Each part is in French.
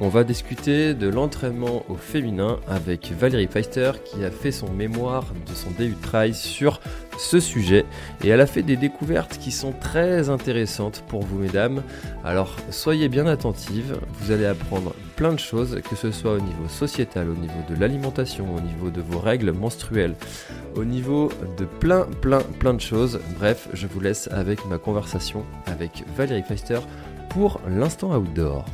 On va discuter de l'entraînement au féminin avec Valérie Feister qui a fait son mémoire de son DU Trail sur ce sujet et elle a fait des découvertes qui sont très intéressantes pour vous mesdames. Alors soyez bien attentives, vous allez apprendre plein de choses, que ce soit au niveau sociétal, au niveau de l'alimentation, au niveau de vos règles menstruelles, au niveau de plein plein plein de choses. Bref, je vous laisse avec ma conversation avec Valérie Feister pour l'instant outdoor.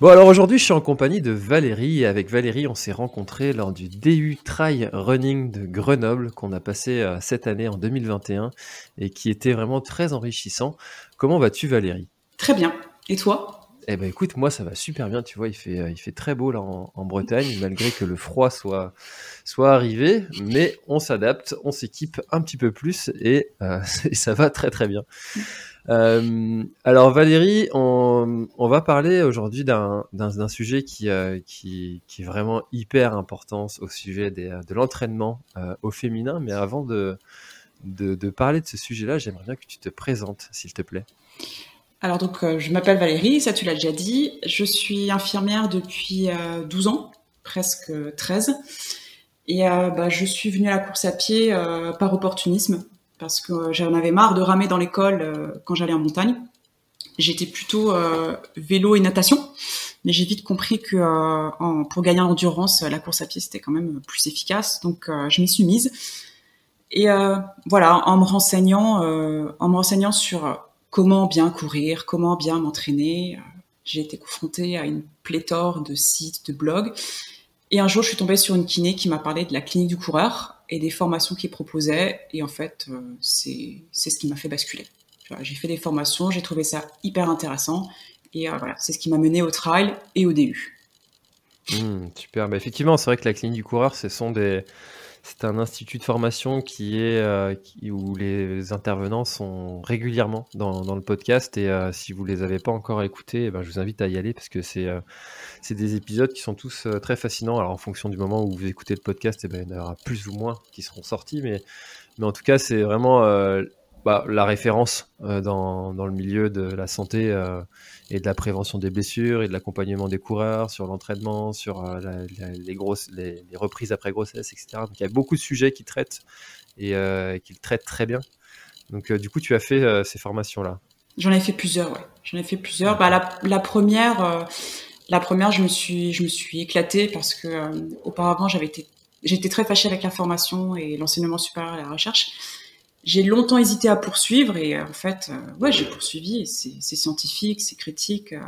Bon alors aujourd'hui je suis en compagnie de Valérie et avec Valérie on s'est rencontrés lors du DU Trail Running de Grenoble qu'on a passé euh, cette année en 2021 et qui était vraiment très enrichissant. Comment vas-tu Valérie? Très bien. Et toi? Eh ben écoute moi ça va super bien tu vois il fait, euh, il fait très beau là en, Bretagne malgré que le froid soit, soit arrivé mais on s'adapte, on s'équipe un petit peu plus et, euh, et ça va très très bien. Euh, alors Valérie, on, va parler aujourd'hui d'un sujet euh, qui, est vraiment hyper important au sujet de l'entraînement euh, au féminin. Mais avant de, de, parler de ce sujet-là, j'aimerais bien que tu te présentes, s'il te plaît. Alors donc, je m'appelle Valérie, ça tu l'as déjà dit. Je suis infirmière depuis 12 ans, presque 13. Et bah, je suis venue à la course à pied par opportunisme parce que j'en avais marre de ramer dans l'école euh, quand j'allais en montagne. J'étais plutôt euh, vélo et natation, mais j'ai vite compris que euh, pour gagner en endurance, la course à pied c'était quand même plus efficace. Donc je m'y suis mise. Et voilà, en me renseignant, en me renseignant sur comment bien courir, comment bien m'entraîner, j'ai été confrontée à une pléthore de sites, de blogs. Et un jour, je suis tombée sur une kiné qui m'a parlé de la clinique du coureur et des formations qu'ils proposaient. Et en fait, euh, c'est ce qui m'a fait basculer. J'ai fait des formations, j'ai trouvé ça hyper intéressant. Et euh, voilà, c'est ce qui m'a mené au trail et au DU. Mmh, super. Bah, effectivement, c'est vrai que la clinique du coureur, ce sont des, c'est un institut de formation qui est euh, où les intervenants sont régulièrement dans, le podcast et euh, si vous les avez pas encore écoutés, eh ben, je vous invite à y aller parce que c'est euh, des épisodes qui sont tous très fascinants. Alors en fonction du moment où vous écoutez le podcast, eh ben, il y en aura plus ou moins qui seront sortis, mais mais en tout cas c'est vraiment bah, la référence dans, dans, le milieu de la santé et de la prévention des blessures et de l'accompagnement des coureurs sur l'entraînement, sur euh, les, grosses, les, reprises après grossesse, etc. Donc il y a beaucoup de sujets qui traitent et euh, qui traitent très bien. Donc euh, du coup, tu as fait ces formations-là. J'en ai fait plusieurs, ouais. J'en ai fait plusieurs. Bah, la, première, la première, je me suis, je me suis éclatée parce que auparavant, j'avais été, j'étais très fâchée avec la formation et l'enseignement supérieur et la recherche j'ai longtemps hésité à poursuivre et euh, en fait, euh, ouais, j'ai poursuivi. C'est scientifique, c'est critique. Euh,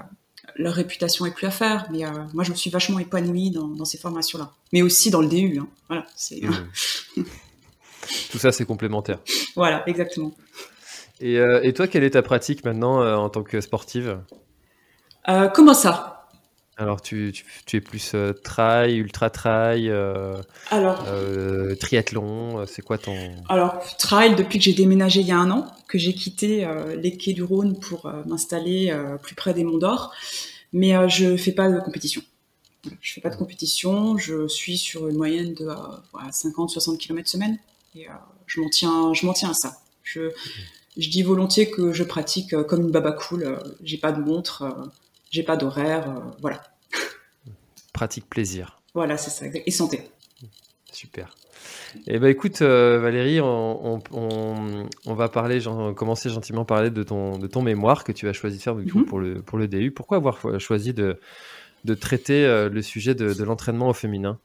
leur réputation est plus à faire, mais moi, je me suis vachement épanouie dans, ces formations-là, mais aussi dans le DU. Hein. Voilà, c'est. Mmh. Tout ça, c'est complémentaire. Voilà, exactement. Et, et, toi, quelle est ta pratique maintenant en tant que sportive? Comment ça? Alors, tu, es plus euh, trail, ultra trail, euh, Alors, euh, triathlon, c'est quoi ton... Alors, trail depuis que j'ai déménagé il y a un an, que j'ai quitté les quais du Rhône pour m'installer plus près des Monts d'Or, mais je fais pas de compétition. Je fais pas de compétition, je suis sur une moyenne de 50-60 km semaine, et je m'en tiens, je tiens à ça. Je, je dis volontiers que je pratique comme une baba cool, j'ai pas de montre j'ai pas d'horaire, euh, voilà. Pratique plaisir. Voilà, c'est ça, et santé. Super. Eh ben écoute euh, Valérie, on, va parler, commencer gentiment à parler de ton, de ton mémoire que tu as choisi de faire mhm. pour, le, pour le DU. Pourquoi avoir choisi de, de traiter euh, le sujet de, l'entraînement au féminin?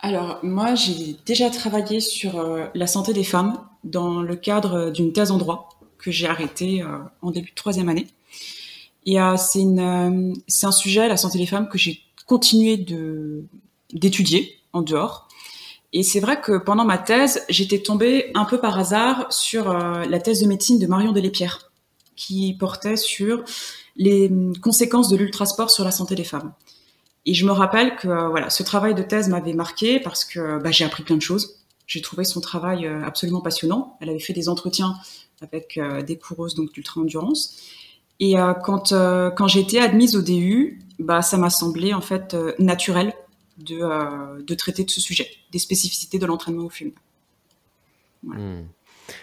Alors, moi, j'ai déjà travaillé sur euh, la santé des femmes dans le cadre d'une thèse en droit que j'ai arrêtée en début de troisième année. Et c'est un sujet, la santé des femmes, que j'ai continué de d'étudier en dehors. Et c'est vrai que pendant ma thèse, j'étais tombée un peu par hasard sur la thèse de médecine de Marion Delépierre, qui portait sur les conséquences de l'ultrasport sur la santé des femmes. Et je me rappelle que euh, voilà, ce travail de thèse m'avait marqué parce que bah, j'ai appris plein de choses. J'ai trouvé son travail euh, absolument passionnant. Elle avait fait des entretiens avec euh, des coureuses donc d'ultra endurance. Et quand quand j'ai été admise au DU, bah ça m'a semblé en fait naturel de de traiter de ce sujet, des spécificités de l'entraînement au féminin. Voilà. Hmm.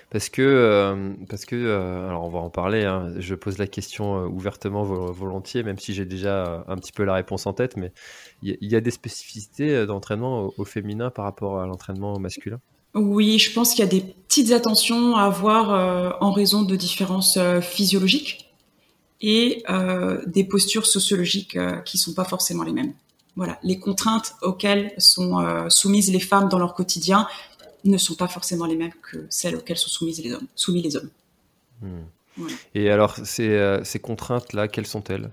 Parce que, euh, parce que euh, alors on va en parler, hein. je pose la question euh, ouvertement volontiers, même si j'ai déjà un petit peu la réponse en tête, mais il y, a des spécificités d'entraînement au, féminin par rapport à l'entraînement au masculin? Oui, je pense qu'il y a des petites attentions à avoir en raison de différences physiologiques et des postures sociologiques qui sont pas forcément les mêmes. Voilà, les contraintes auxquelles sont soumises les femmes dans leur quotidien ne sont pas forcément les mêmes que celles auxquelles sont soumises les hommes, soumis les hommes. Hmm. Et alors, ces, euh, ces contraintes-là, quelles sont-elles?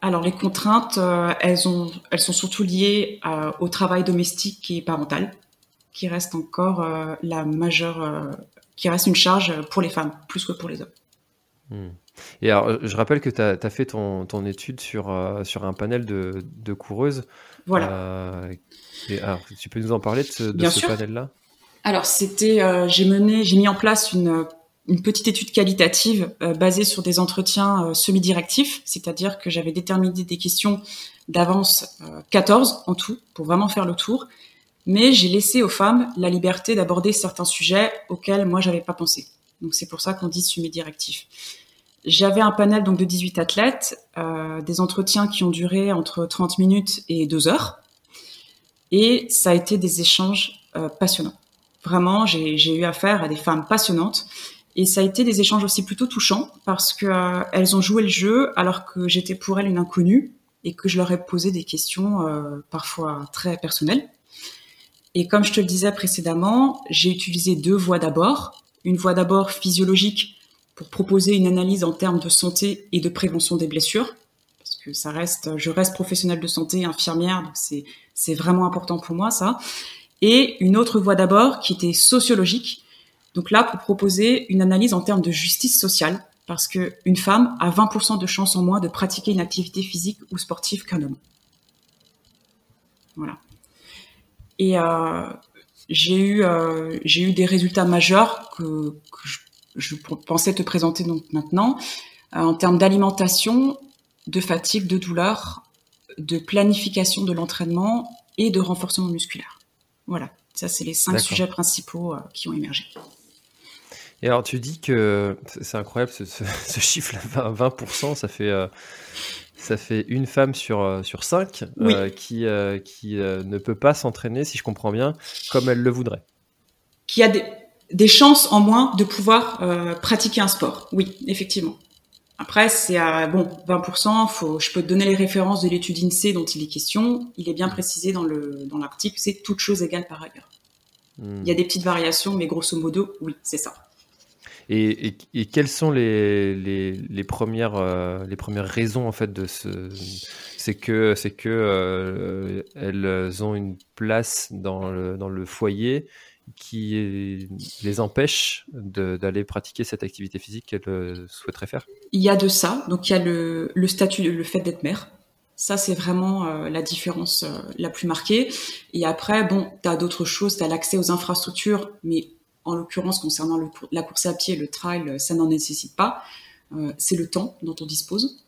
Alors, les contraintes, euh, elles, ont, elles sont surtout liées euh, au travail domestique et parental, qui reste encore la majeure, qui reste une charge pour les femmes, plus que pour les hommes. Hmm. Et alors, je rappelle que tu as, fait ton, ton étude sur, sur un panel de, de coureuses. Voilà. Et alors, tu peux nous en parler de ce, panel-là? Alors, c'était, euh, j'ai mené, j'ai mis en place une, une petite étude qualitative euh, basée sur des entretiens euh, semi-directifs, c'est-à-dire que j'avais déterminé des questions d'avance 14 en tout pour vraiment faire le tour, mais j'ai laissé aux femmes la liberté d'aborder certains sujets auxquels moi j'avais pas pensé. Donc c'est pour ça qu'on dit semi-directif. J'avais un panel donc de 18 athlètes, des entretiens qui ont duré entre 30 minutes et 2 heures. Et ça a été des échanges euh, passionnants. Vraiment, j'ai eu affaire à des femmes passionnantes. Et ça a été des échanges aussi plutôt touchants parce que euh, elles ont joué le jeu alors que j'étais pour elles une inconnue et que je leur ai posé des questions euh, parfois très personnelles. Et comme je te le disais précédemment, j'ai utilisé deux voies d'abord. Une voie d'abord physiologique pour proposer une analyse en termes de santé et de prévention des blessures, parce que ça reste, je reste professionnelle de santé, infirmière, donc c'est vraiment important pour moi, ça. Et une autre voie d'abord qui était sociologique. Donc là, pour proposer une analyse en termes de justice sociale, parce que une femme a 20% de chances en moins de pratiquer une activité physique ou sportive qu'un homme. Voilà. Et euh, j'ai eu euh, j'ai eu des résultats majeurs que, je, pensais te présenter donc maintenant euh, en termes d'alimentation, de fatigue, de douleur, de planification de l'entraînement et de renforcement musculaire. Voilà, ça c'est les cinq sujets principaux euh, qui ont émergé. Et alors tu dis que c'est incroyable ce, chiffre 20%, ça fait euh, ça fait une femme sur sur cinq qui qui ne peut pas s'entraîner, si je comprends bien, comme elle le voudrait. Qui a des, des chances en moins de pouvoir pratiquer un sport. Oui, effectivement. Après, c'est à bon 20%. Faut, je peux te donner les références de l'étude INSEE dont il est question. Il est bien précisé dans le dans l'article. C'est toute chose égale par ailleurs. Hmm. Il y a des petites variations, mais grosso modo, oui, c'est ça. Et, et, quelles sont les, les, les premières euh, les premières raisons en fait de ce c'est que c'est que euh, elles ont une place dans le dans le foyer qui les empêche d'aller pratiquer cette activité physique qu'elles euh, souhaiteraient faire Il y a de ça. Donc il y a le, le statut, le fait d'être mère. Ça, c'est vraiment euh, la différence euh, la plus marquée. Et après, bon, tu as d'autres choses. Tu as l'accès aux infrastructures, mais en l'occurrence, concernant le, la course à pied, le trail, ça n'en nécessite pas. c'est le temps dont on dispose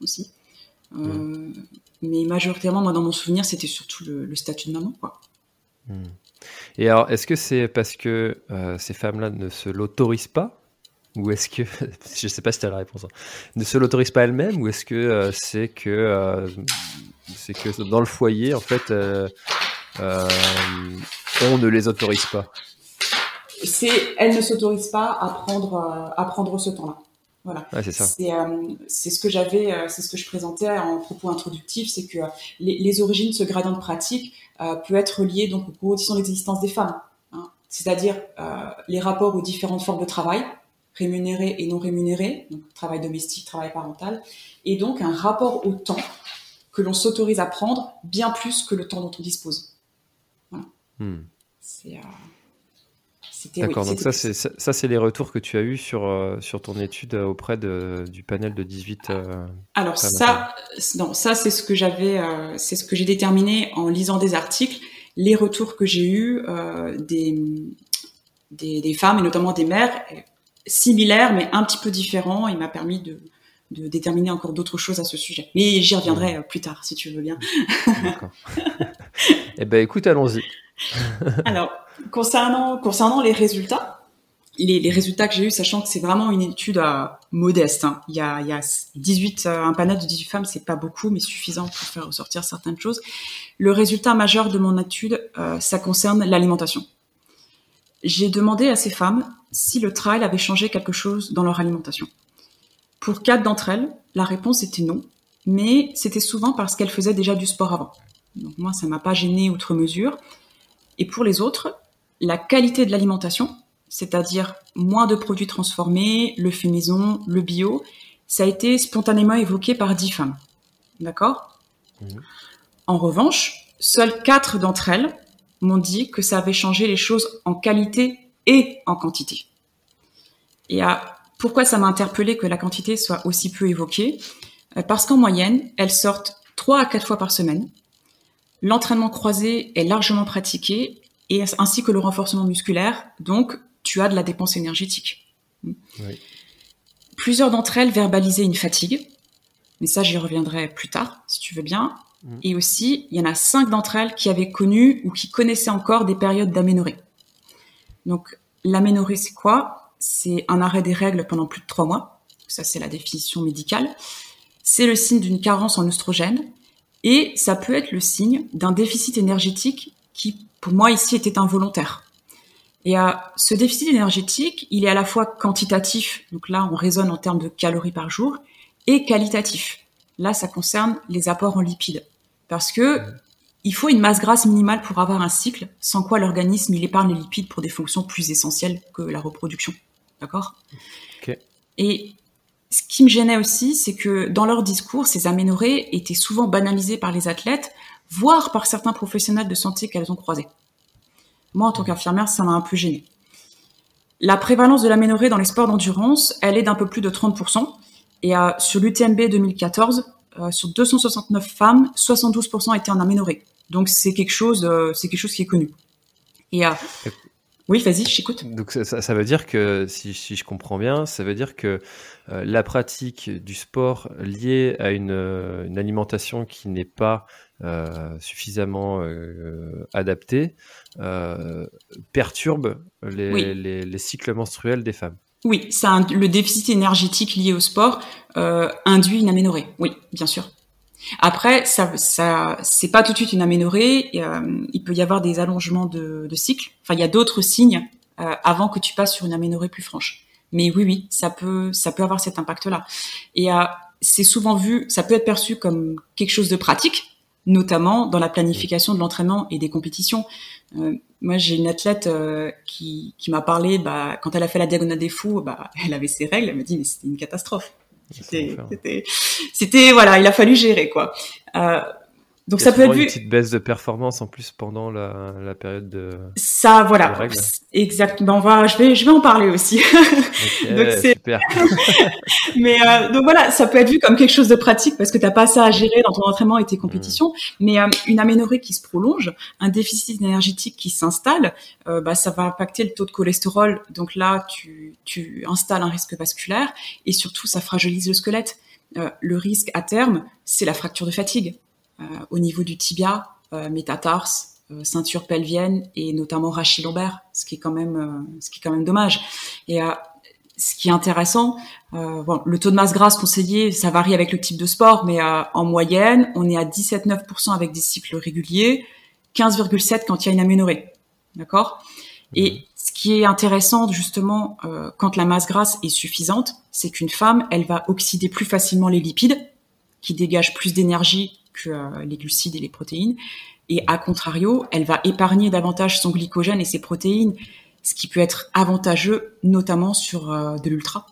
aussi. Mais majoritairement, moi, dans mon souvenir, c'était surtout le, statut de maman. Quoi. Hmm. Et alors, est-ce que c'est parce que euh, ces femmes-là ne se l'autorisent pas? Ou est-ce que, je ne sais pas si tu as la réponse, hein, ne se l'autorisent pas elles-mêmes? Ou est-ce que euh, c'est que, euh, c'est que dans le foyer, en fait, on ne les autorise pas? C'est, Elles ne s'autorisent pas à prendre, à prendre ce temps-là. Voilà. Ouais, c'est ça. C'est euh, c'est ce que j'avais, euh, c'est ce que je présentais en propos introductif, c'est que les, les origines de ce gradient de pratique euh, peut être lié donc aux conditions d'existence des femmes, hein. c'est-à-dire euh, les rapports aux différentes formes de travail, rémunérés et non rémunérés, donc travail domestique, travail parental, et donc un rapport au temps que l'on s'autorise à prendre bien plus que le temps dont on dispose. Hmm. C'est oui, D'accord, donc ça, c'est ça, c'est les retours que tu as eu sur, euh, sur ton étude euh, auprès de, du panel de 18. euh, Alors ça, non, ça c'est ce que j'avais, euh, c'est ce que j'ai déterminé en lisant des articles, les retours que j'ai eus euh, des, des des femmes et notamment des mères similaires mais un petit peu différents. Il m'a permis de de déterminer encore d'autres choses à ce sujet. Mais j'y reviendrai euh, plus tard si tu veux bien. D'accord. eh ben, écoute, allons-y. Alors, concernant, les résultats, les, résultats que j'ai eus, sachant que c'est vraiment une étude euh, modeste, hein. il, y a, il y a 18, euh, un panel de 18 femmes, c'est pas beaucoup, mais suffisant pour faire ressortir certaines choses. Le résultat majeur de mon étude, euh, ça concerne l'alimentation. J'ai demandé à ces femmes si le trail avait changé quelque chose dans leur alimentation. Pour quatre d'entre elles, la réponse était non, mais c'était souvent parce qu'elles faisaient déjà du sport avant. Donc moi, ça m'a pas gêné outre mesure. Et pour les autres, la qualité de l'alimentation, c'est-à-dire moins de produits transformés, le fait maison, le bio, ça a été spontanément évoqué par dix femmes. D'accord? Mhm. En revanche, seules quatre d'entre elles m'ont dit que ça avait changé les choses en qualité et en quantité. Et à, pourquoi ça m'a interpellé que la quantité soit aussi peu évoquée? Euh, Parce qu'en moyenne, elles sortent trois à quatre fois par semaine. L'entraînement croisé est largement pratiqué et ainsi que le renforcement musculaire. Donc, tu as de la dépense énergétique. Oui. Plusieurs d'entre elles verbalisaient une fatigue, mais ça, j'y reviendrai plus tard, si tu veux bien. Mhm. Et aussi, il y en a cinq d'entre elles qui avaient connu ou qui connaissaient encore des périodes d'aménorrhée. Donc, l'aménorrhée, c'est quoi? C'est un arrêt des règles pendant plus de trois mois. Ça, c'est la définition médicale. C'est le signe d'une carence en oestrogène et ça peut être le signe d'un déficit énergétique qui, pour moi, ici, était involontaire. Et euh, ce déficit énergétique, il est à la fois quantitatif, donc là, on raisonne en termes de calories par jour, et qualitatif. Là, ça concerne les apports en lipides. Parce que il faut une masse grasse minimale pour avoir un cycle, sans quoi l'organisme, il épargne les lipides pour des fonctions plus essentielles que la reproduction. D'accord? Et ce qui me gênait aussi, c'est que dans leur discours, ces aménorrhées étaient souvent banalisées par les athlètes, voire par certains professionnels de santé qu'elles ont croisés. Moi, en tant qu'infirmière, ça m'a un peu gênée. La prévalence de l'aménorrhée dans les sports d'endurance, elle est d'un peu plus de 30%. Et euh, sur l'UTMB 2014, euh, sur 269 femmes, 72% étaient en aménorrhée. Donc c'est quelque chose, euh, quelque chose qui est connu. Oui, vas-y, je t'écoute. Donc ça, ça- ça veut dire que, si, si je comprends bien, ça veut dire que euh, la pratique du sport liée à une, euh, une alimentation qui n'est pas euh, suffisamment adaptée perturbe les, Oui. les, les cycles menstruels des femmes. Oui, ça, le déficit énergétique lié au sport induit une aménorrhée. Oui, bien sûr. Après, ça, ça, c'est pas tout de suite une aménorrhée. euh, il peut y avoir des allongements de, de cycle. Enfin, il y a d'autres signes euh, avant que tu passes sur une aménorrhée plus franche. Mais oui, oui, ça peut, ça peut avoir cet impact-là. Et euh, c'est souvent vu, ça peut être perçu comme quelque chose de pratique, notamment dans la planification de l'entraînement et des compétitions. Euh, moi, j'ai une athlète euh, qui, qui m'a parlé, bah, quand elle a fait la diagonale des fous, bah, elle avait ses règles. Elle m'a dit, mais c'était une catastrophe. C'était, c'était, voilà, il a fallu gérer, quoi. Euh, donc ça peut être une vu. petite baisse de performance en plus pendant la, la période de. Ça, voilà. Exactement. Va, je vais, je vais en parler aussi. Donc, c'est- super. mais euh, donc voilà, ça peut être vu comme quelque chose de pratique parce que t'as pas ça à gérer dans ton entraînement et tes compétitions. Mais euh, une aménorrhée qui se prolonge, un déficit énergétique qui s'installe, euh, bah, ça va impacter le taux de cholestérol. Donc là, tu, tu installes un risque vasculaire et surtout, ça fragilise le squelette. Euh, le risque à terme, c'est la fracture de fatigue au niveau du tibia, euh, métatarse, euh, ceinture pelvienne et notamment rachis lombaire, ce qui est quand même, euh, ce qui est quand même dommage. Et euh, ce qui est intéressant, euh, bon, le taux de masse grasse conseillé, ça varie avec le type de sport, mais euh, en moyenne, on est à 17,9% avec des cycles réguliers, 15,7 quand il y a une aménorrhée. D'accord? Et ce qui qui est intéressant justement euh, quand la masse grasse est suffisante, c'est qu'une femme, elle va oxyder plus facilement les lipides, qui dégagent plus d'énergie que euh, les glucides et les protéines, et à contrario, elle va épargner davantage son glycogène et ses protéines, ce qui peut être avantageux, notamment sur euh, de l'ultra.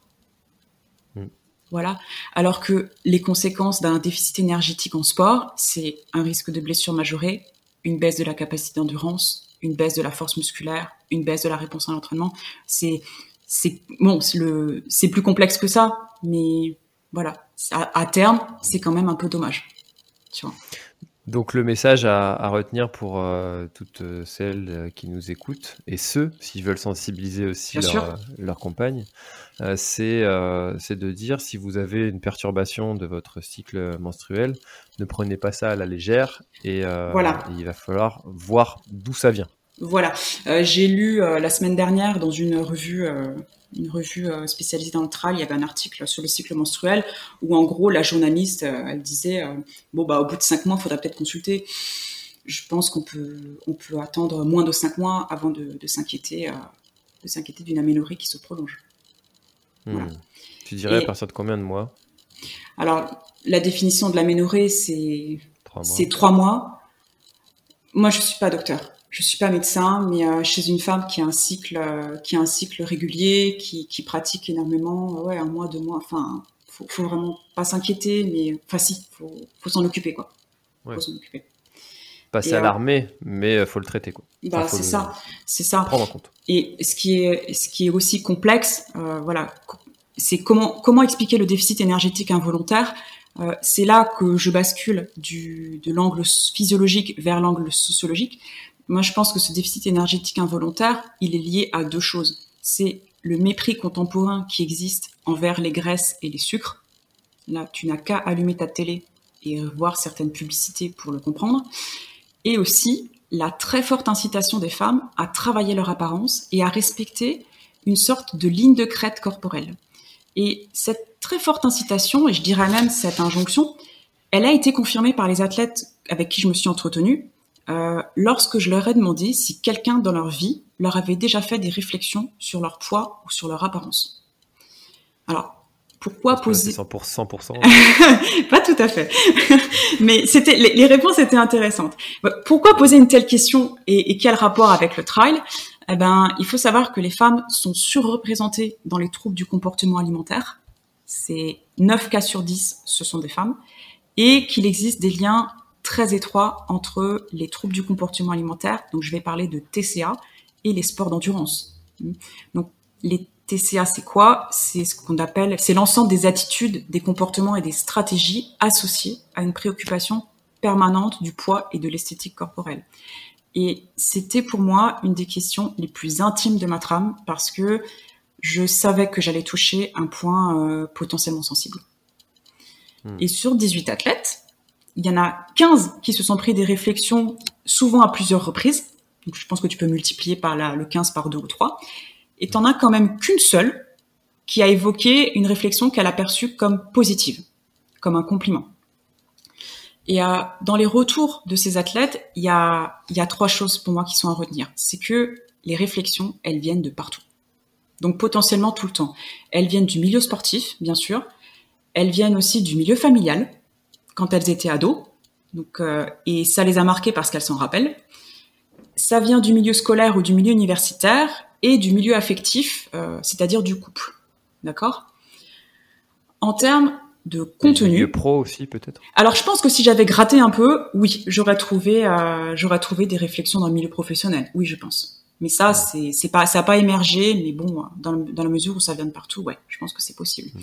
Mm. Voilà. Alors que les conséquences d'un déficit énergétique en sport, c'est un risque de blessure majorée, une baisse de la capacité d'endurance, une baisse de la force musculaire, une baisse de la réponse à l'entraînement. C'est c'est bon, c'est plus complexe que ça, mais voilà, à, terme, c'est quand même un peu dommage. Tu vois. Donc le message à, retenir pour euh, toutes celles euh, qui nous écoutent et ceux, s'ils veulent sensibiliser aussi leur, leur, compagne, euh, c'est de dire si vous avez une perturbation de votre cycle menstruel, ne prenez pas ça à la légère et, voilà. il va falloir voir d'où ça vient. Voilà, j'ai lu la semaine dernière dans une revue une revue euh, spécialisée dans le travail, il y avait un article sur le cycle menstruel où en gros la journaliste, euh, elle disait euh, bon bah au bout de cinq mois, il faudra peut-être consulter. Je pense qu'on peut on peut attendre moins de cinq mois avant de, s'inquiéter de s'inquiéter d'une aménorrhée qui se prolonge. Hmm. Tu dirais à partir de combien de mois? Alors la définition de l'aménorrhée c'est c'est trois mois. Moi je suis pas docteur je suis pas médecin, mais euh, chez une femme qui a un cycle, euh, qui a un cycle régulier, qui, qui pratique énormément, ouais, un mois, deux mois, enfin, faut, faut vraiment pas s'inquiéter, mais enfin si, faut, faut s'en occuper quoi. Faut s'en occuper. Pas s'alarmer, mais euh, faut le traiter quoi. Bah c'est ça, c'est ça. Prendre en compte. Et ce qui est, ce qui est aussi complexe, voilà, c'est comment comment expliquer le déficit énergétique involontaire. c'est là que je bascule du, de l'angle physiologique vers l'angle sociologique. Moi, je pense que ce déficit énergétique involontaire, il est lié à deux choses. C'est le mépris contemporain qui existe envers les graisses et les sucres. Là, tu n'as qu'à allumer ta télé et voir certaines publicités pour le comprendre. Et aussi la très forte incitation des femmes à travailler leur apparence et à respecter une sorte de ligne de crête corporelle. Et cette très forte incitation, et je dirais même cette injonction, elle a été confirmée par les athlètes avec qui je me suis entretenue, euh, lorsque je leur ai demandé si quelqu'un dans leur vie leur avait déjà fait des réflexions sur leur poids ou sur leur apparence. Alors, pourquoi poser 100%, 100%. Pas tout à fait. Mais c'était les, réponses étaient intéressantes. Pourquoi poser une telle question et, quel rapport avec le trail? Eh ben, il faut savoir que les femmes sont surreprésentées dans les troubles du comportement alimentaire. C'est 9 cas sur 10, ce sont des femmes, et qu'il existe des liens très étroit entre les troubles du comportement alimentaire, donc je vais parler de TCA, et les sports d'endurance. Donc les TCA, c'est quoi? C'est ce qu'on appelle, c'est l'ensemble des attitudes, des comportements et des stratégies associées à une préoccupation permanente du poids et de l'esthétique corporelle. Et c'était pour moi une des questions les plus intimes de ma trame parce que je savais que j'allais toucher un point euh, potentiellement sensible. Hmm. Et sur 18 athlètes, il y en a 15 qui se sont pris des réflexions souvent à plusieurs reprises. Donc je pense que tu peux multiplier par le 15 par 2 ou 3. Et t'en as quand même qu'une seule qui a évoqué une réflexion qu'elle a perçue comme positive, comme un compliment. Et euh, dans les retours de ces athlètes, il y a, y a trois choses pour moi qui sont à retenir. C'est que les réflexions, elles viennent de partout. Donc potentiellement tout le temps. Elles viennent du milieu sportif, bien sûr. Elles viennent aussi du milieu familial, quand elles étaient ados. Donc, euh, et ça les a marquées parce qu'elles s'en rappellent. Ça vient du milieu scolaire ou du milieu universitaire et du milieu affectif, euh, c'est-à-dire du couple. D'accord? En termes de contenu. Milieu pro aussi peut-être? Alors je pense que si j'avais gratté un peu, oui, j'aurais trouvé, euh, j'aurais trouvé des réflexions dans le milieu professionnel. Oui, je pense. Mais ça, c'est, c'est pas, ça n'a pas émergé, mais bon, dans, dans, la mesure où ça vient de partout, ouais, je pense que c'est possible. Mmh.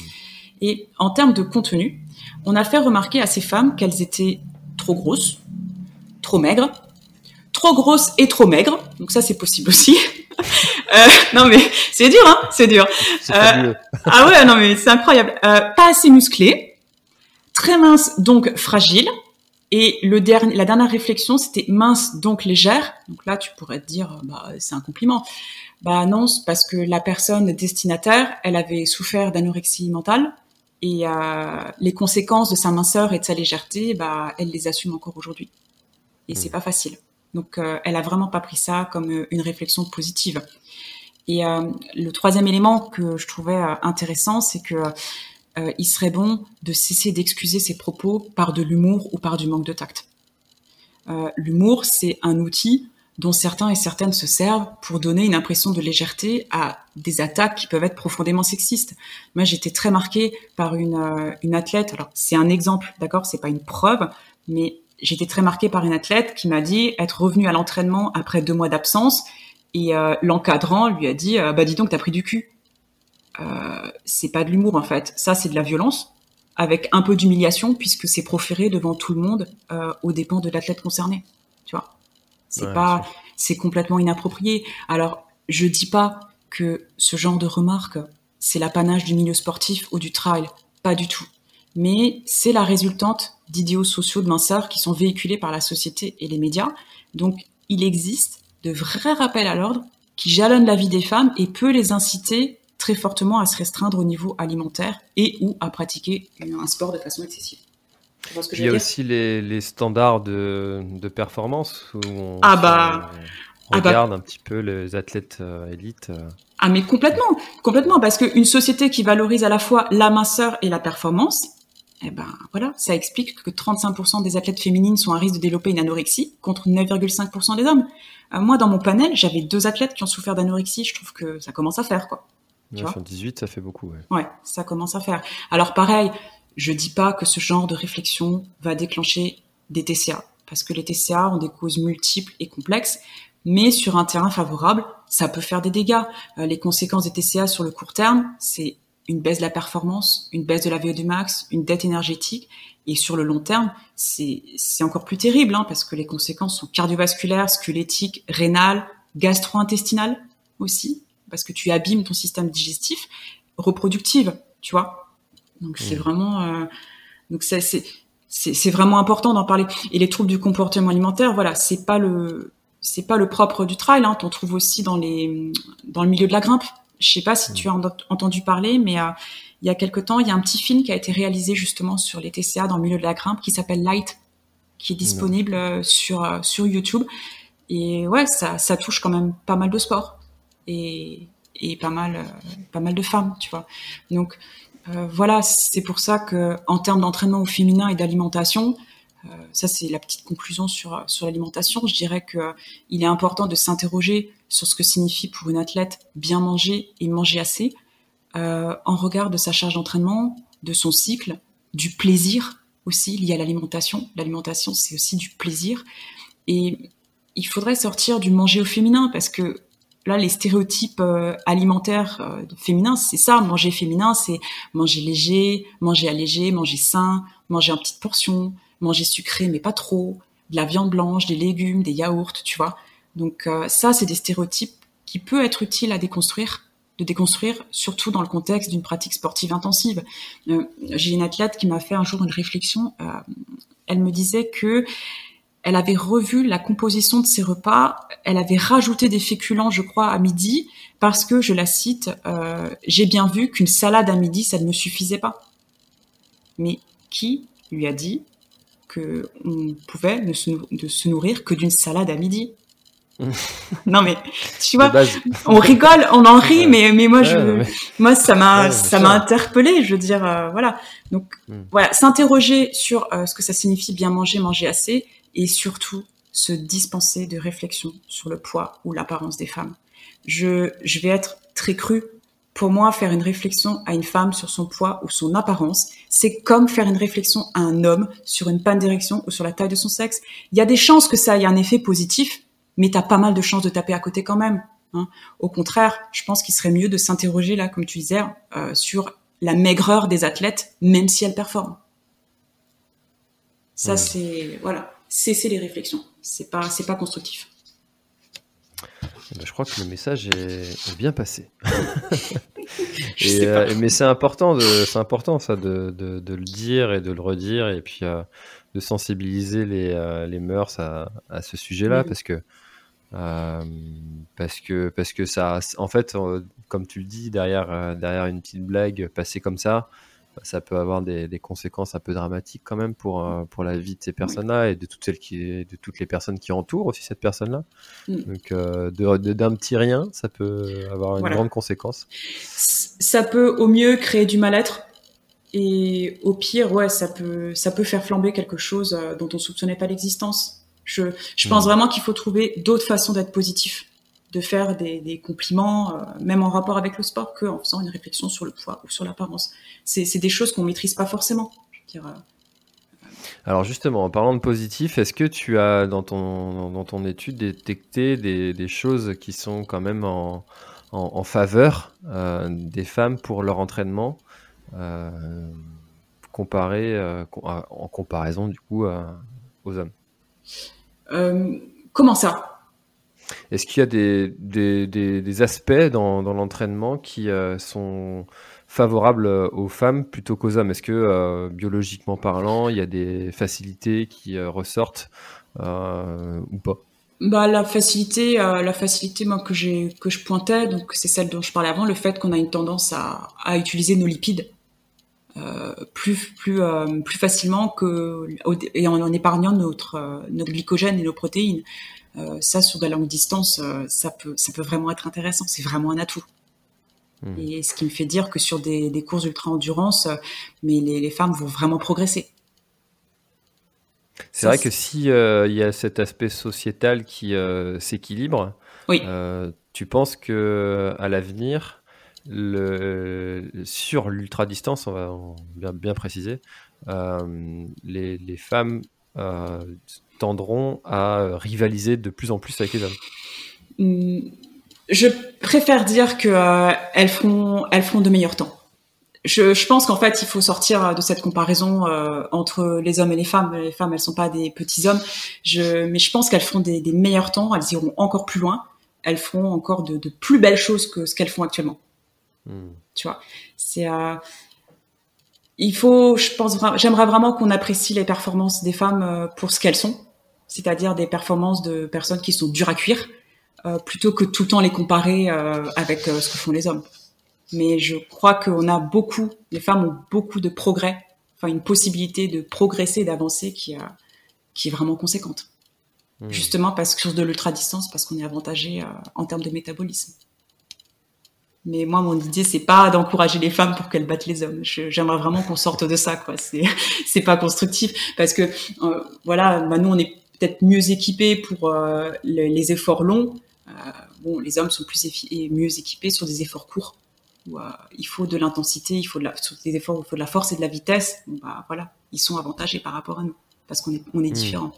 Et en termes de contenu, on a fait remarquer à ces femmes qu'elles étaient trop grosses, trop maigres, trop grosses et trop maigres. Donc ça, c'est possible aussi. euh, non mais c'est dur, hein, c'est dur. Euh, ah ouais, non mais c'est incroyable. Euh, pas assez musclées, très minces donc fragiles. Et le dernier, la dernière réflexion, c'était mince donc légère. Donc là, tu pourrais te dire, bah c'est un compliment. Bah non, parce que la personne destinataire, elle avait souffert d'anorexie mentale et euh, les conséquences de sa minceur et de sa légèreté, bah, elle les assume encore aujourd'hui. Et c'est hmm. pas facile. Donc, euh, elle a vraiment pas pris ça comme euh, une réflexion positive. Et le troisième élément que je trouvais intéressant, c'est que il serait bon de cesser d'excuser ses propos par de l'humour ou par du manque de tact. l'humour, c'est un outil dont certains et certaines se servent pour donner une impression de légèreté à des attaques qui peuvent être profondément sexistes. Moi, j'étais très marquée par une, euh, une athlète. Alors, c'est un exemple, d'accord, c'est pas une preuve, mais j'étais très marquée par une athlète qui m'a dit être revenue à l'entraînement après deux mois d'absence et euh, l'encadrant lui a dit euh, bah dis donc t'as pris du cul. C'est pas de l'humour en fait, ça c'est de la violence avec un peu d'humiliation puisque c'est proféré devant tout le monde aux dépens de l'athlète concerné. C'est pas, c'est complètement inapproprié. Alors, je dis pas que ce genre de remarques, c'est l'apanage du milieu sportif ou du trail. Pas du tout. Mais c'est la résultante d'idéaux sociaux de minceur qui sont véhiculés par la société et les médias. Donc, il existe de vrais rappels à l'ordre qui jalonnent la vie des femmes et peut les inciter très fortement à se restreindre au niveau alimentaire et ou à pratiquer un sport de façon excessive. Il y a aussi les, standards de, performance où on, ah bah, ah bah. regarde un petit peu les athlètes euh, élites. Euh. Ah mais complètement, complètement, parce qu'une société qui valorise à la fois la minceur et la performance, eh ben voilà, ça explique que 35% des athlètes féminines sont à risque de développer une anorexie contre 9,5% des hommes. Euh, moi, dans mon panel, j'avais deux athlètes qui ont souffert d'anorexie. Je trouve que ça commence à faire quoi. sur 18, ça fait beaucoup. Ouais. ouais, ça commence à faire. Alors pareil, je dis pas que ce genre de réflexion va déclencher des TCA, parce que les TCA ont des causes multiples et complexes, mais sur un terrain favorable, ça peut faire des dégâts. Euh, les conséquences des TCA sur le court terme, c'est une baisse de la performance, une baisse de la VO2 max, une dette énergétique, et sur le long terme, c'est encore plus terrible, hein, parce que les conséquences sont cardiovasculaires, squelettiques, rénales, gastro-intestinales aussi, parce que tu abîmes ton système digestif, reproductive, tu vois. Donc c'est mmh. vraiment, euh, donc c'est c'est vraiment important d'en parler. Et les troubles du comportement alimentaire, voilà, c'est pas le c'est pas le propre du trail. Hein. T'en trouves aussi dans les dans le milieu de la grimpe. Je sais pas si tu as entendu parler, mais euh, il y a quelque temps, il y a un petit film qui a été réalisé justement sur les TCA dans le milieu de la grimpe qui s'appelle Light, qui est disponible euh, sur euh, sur YouTube. Et ouais, ça ça touche quand même pas mal de sports et et pas mal pas mal de femmes, tu vois. Donc euh, voilà, c'est pour ça que en termes d'entraînement au féminin et d'alimentation, euh, ça c'est la petite conclusion sur sur l'alimentation. Je dirais que il est important de s'interroger sur ce que signifie pour une athlète bien manger et manger assez, euh, en regard de sa charge d'entraînement, de son cycle, du plaisir aussi lié à l'alimentation. L'alimentation c'est aussi du plaisir et il faudrait sortir du manger au féminin parce que là, les stéréotypes euh, alimentaires euh, féminins, c'est ça. Manger féminin, c'est manger léger, manger allégé, manger sain, manger en petites portions, manger sucré mais pas trop, de la viande blanche, des légumes, des yaourts, tu vois. Donc euh, ça, c'est des stéréotypes qui peuvent être utiles à déconstruire, de déconstruire, surtout dans le contexte d'une pratique sportive intensive. J'ai une athlète qui m'a fait un jour une réflexion. elle me disait que elle avait revu la composition de ses repas, elle avait rajouté des féculents, je crois, à midi, parce que, je la cite, euh, j'ai bien vu qu'une salade à midi, ça ne me suffisait pas. Mais qui lui a dit que on pouvait ne se, nourrir que d'une salade à midi? Non mais tu vois, on rigole, on en rit, mais mais moi je, moi ça m'a ça m'a interpellé. Je veux dire euh, voilà. Donc hmm. voilà, s'interroger sur euh, ce que ça signifie bien manger, manger assez, et surtout se dispenser de réflexion sur le poids ou l'apparence des femmes. Je, je vais être très cru. Pour moi, faire une réflexion à une femme sur son poids ou son apparence, c'est comme faire une réflexion à un homme sur une panne d'érection ou sur la taille de son sexe. Il y a des chances que ça ait un effet positif, mais t'as pas mal de chances de taper à côté quand même. Hein. Au contraire, je pense qu'il serait mieux de s'interroger là, comme tu disais, euh, sur la maigreur des athlètes, même si elles performent. Ça, c'est voilà cesser les réflexions. C'est pas, c'est pas constructif. Eh ben, je crois que le message est, bien passé. Euh, mais c'est important, de, c'est important ça de, de, le dire et de le redire et puis euh, de sensibiliser les, euh, les mœurs à, à ce sujet-là parce que parce que parce que ça, en fait, comme tu le dis derrière derrière une petite blague passée comme ça, ça peut avoir des, conséquences un peu dramatiques quand même pour, euh, pour la vie de ces personnes-là et de toutes, celles qui, de toutes les personnes qui entourent aussi cette personne-là. Mm. Donc, euh, d'un petit rien, ça peut avoir une grande conséquence. Ça peut au mieux créer du mal-être et au pire, ouais, ça peut, ça peut faire flamber quelque chose euh, dont on soupçonnait pas l'existence. Je, je pense mm. vraiment qu'il faut trouver d'autres façons d'être positif de faire des, des compliments, euh, même en rapport avec le sport, qu'en faisant une réflexion sur le poids ou sur l'apparence. C'est des choses qu'on maîtrise pas forcément. Je veux dire, euh, alors justement, en parlant de positif, est-ce que tu as dans ton, dans ton étude détecté des, des choses qui sont quand même en, en, faveur euh, des femmes pour leur entraînement, euh, comparé, en comparaison du coup aux hommes? Comment ça? Est-ce qu'il y a des, aspects dans, l'entraînement qui euh, sont favorables euh, aux femmes plutôt qu'aux hommes? Est-ce que, euh, biologiquement parlant, il y a des facilités qui ressortent ou pas? Bah, la facilité, la facilité moi que que je pointais, donc c'est celle dont je parlais avant, le fait qu'on a une tendance à, à utiliser nos lipides plus plus plus facilement que et en, en épargnant notre notre glycogène et nos protéines. Euh, ça, sur de la longue distance, euh, ça peut, ça peut vraiment être intéressant. C'est vraiment un atout. Hmm. Et ce qui me fait dire que sur des, des courses ultra-endurance, euh, mais les, les, femmes vont vraiment progresser. C'est vrai que si il y a cet aspect sociétal qui s'équilibre, oui. tu penses que à l'avenir, le, sur l'ultra distance, on va bien, bien préciser, les, les, femmes tendront à euh, rivaliser de plus en plus avec les hommes hmm, Je préfère dire qu'elles euh, elles feront, elles de meilleurs temps. Je, je pense qu'en fait, il faut sortir de cette comparaison euh, entre les hommes et les femmes. Les femmes, elles sont pas des petits hommes. Je, mais je pense qu'elles feront des, des, meilleurs temps. Elles iront encore plus loin. Elles feront encore de, de plus belles choses que ce qu'elles font actuellement. Hmm. Tu vois, c'est il faut, je pense, j'aimerais vraiment qu'on apprécie les performances des femmes pour ce qu'elles sont c'est-à-dire des performances de personnes qui sont dures à cuire, euh, plutôt que tout le temps les comparer euh, avec euh, ce que font les hommes. Mais je crois qu'on a beaucoup, les femmes ont beaucoup de progrès, enfin une possibilité de progresser, d'avancer qui, qui est vraiment conséquente. Mmh. Justement parce que sur de l'ultra distance, parce qu'on est avantagé en termes de métabolisme. Mais moi, mon idée, c'est pas d'encourager les femmes pour qu'elles battent les hommes. J'aimerais vraiment qu'on sorte de ça, quoi. C'est, c'est pas constructif parce que, voilà, bah, nous, on est peut-être mieux équipés pour euh, les, efforts longs. Euh, bon, les hommes sont plus mieux équipés sur des efforts courts où euh, il faut de l'intensité, il faut de la, sur des efforts où il faut de la force et de la vitesse. bah, voilà, ils sont avantagés par rapport à nous parce qu'on est, on est hmm. différents.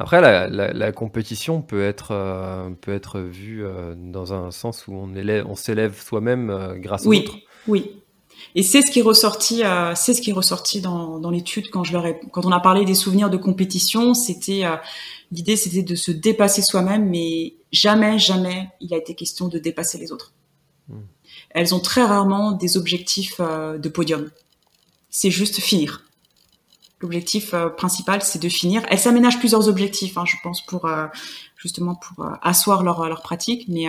Après, la, la, compétition peut être, peut être vue dans un sens où on, élève, on s'élève soi-même grâce oui, aux autres. Oui, et c'est ce qui est ressorti, euh, c'est ce qui est ressorti dans, dans l'étude quand je leur ai, quand on a parlé des souvenirs de compétition, c'était euh, l'idée, c'était de se dépasser soi-même, mais jamais, jamais, il a été question de dépasser les autres. Hmm. Elles ont très rarement des objectifs euh, de podium. C'est juste finir. L'objectif principal, c'est de finir. Elles s'aménagent plusieurs objectifs, hein, je pense, pour justement pour asseoir leur leur pratique, mais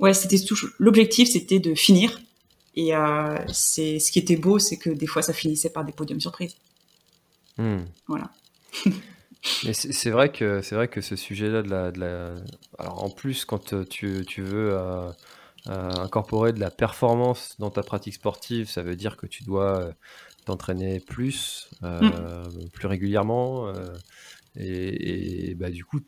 ouais, c'était l'objectif, c'était de finir et euh, c'est ce qui était beau, c'est que des fois, ça finissait par des podiums surprises. Hmm. Voilà. Mais c'est vrai que c'est vrai que ce sujet-là de la, de la, alors en plus quand euh, tu, tu veux euh, euh, incorporer de la performance dans ta pratique sportive, ça veut dire que tu dois t'entraîner plus, hmm. plus régulièrement, et, et, bah du coup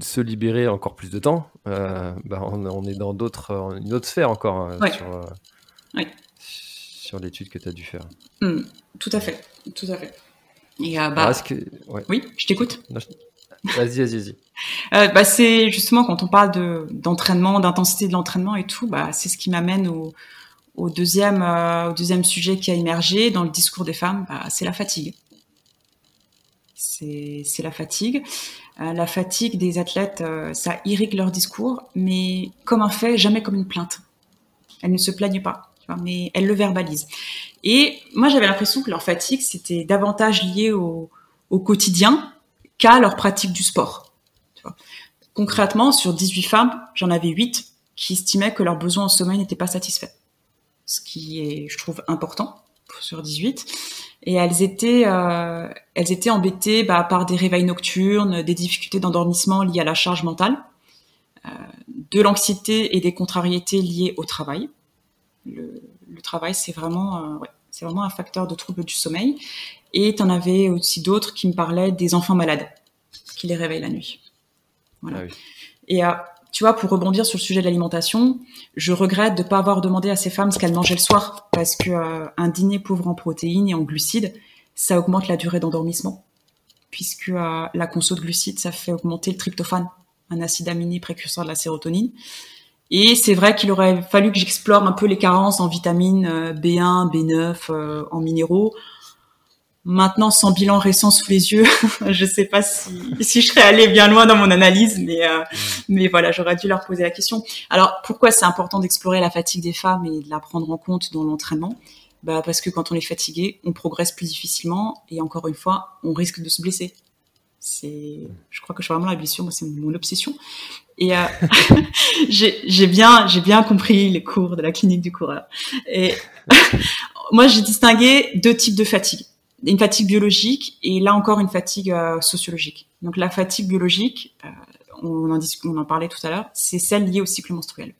se libérer encore plus de temps, bah on, on, est dans d'autres une autre sphère encore hein, ouais. sur, oui. sur l'étude que tu as dû faire. Hmm, tout à fait, tout à fait. Et, euh, bah, Oui, je t'écoute. Vas-y, vas-y, vas-y. Euh, bah, c'est justement quand on parle de, d'entraînement, d'intensité de l'entraînement et tout, bah, c'est ce qui m'amène au, au deuxième, euh, au deuxième sujet qui a émergé dans le discours des femmes, bah, c'est la fatigue. C'est, c'est la fatigue. Euh, la fatigue des athlètes, ça irrigue leur discours, mais comme un fait, jamais comme une plainte. Elles ne se plaignent pas mais elles le verbalisent. Et moi, j'avais l'impression que leur fatigue, c'était davantage lié au, quotidien qu'à leur pratique du sport. Concrètement, sur 18 femmes, j'en avais 8 qui estimaient que leurs besoins en sommeil n'étaient pas satisfaits. ce qui est, je trouve, important sur 18. Et elles étaient, euh, elles étaient embêtées bah, par des réveils nocturnes, des difficultés d'endormissement liées à la charge mentale, euh, de l'anxiété et des contrariétés liées au travail. Le, le travail, c'est vraiment, euh, ouais, c'est vraiment un facteur de trouble du sommeil. Et tu en avais aussi d'autres qui me parlaient des enfants malades qui les réveillent la nuit. Voilà. Ah oui. Et euh, tu vois, pour rebondir sur le sujet de l'alimentation, je regrette de ne pas avoir demandé à ces femmes ce qu'elles mangeaient le soir, parce que euh, un dîner pauvre en protéines et en glucides, ça augmente la durée d'endormissement, puisque euh, la conso de glucides, ça fait augmenter le tryptophane, un acide aminé précurseur de la sérotonine. Et c'est vrai qu'il aurait fallu que j'explore un peu les carences en vitamines B1, B9, en minéraux, Maintenant, sans bilan récent sous les yeux, je sais pas si, si je serais allée bien loin dans mon analyse, mais euh, mais voilà, j'aurais dû leur poser la question. Alors, pourquoi c'est important d'explorer la fatigue des femmes et de la prendre en compte dans l'entraînement? Bah parce que quand on est fatigué, on progresse plus difficilement et encore une fois, on risque de se blesser. C'est, je crois que je suis vraiment la blessure, moi c'est mon obsession. Et euh, j'ai bien j'ai bien compris les cours de la clinique du coureur. Et moi, j'ai distingué deux types de fatigue une fatigue biologique et là encore une fatigue euh, sociologique. Donc la fatigue biologique, euh, on, en on en parlait tout à l'heure, c'est celle liée au cycle menstruel.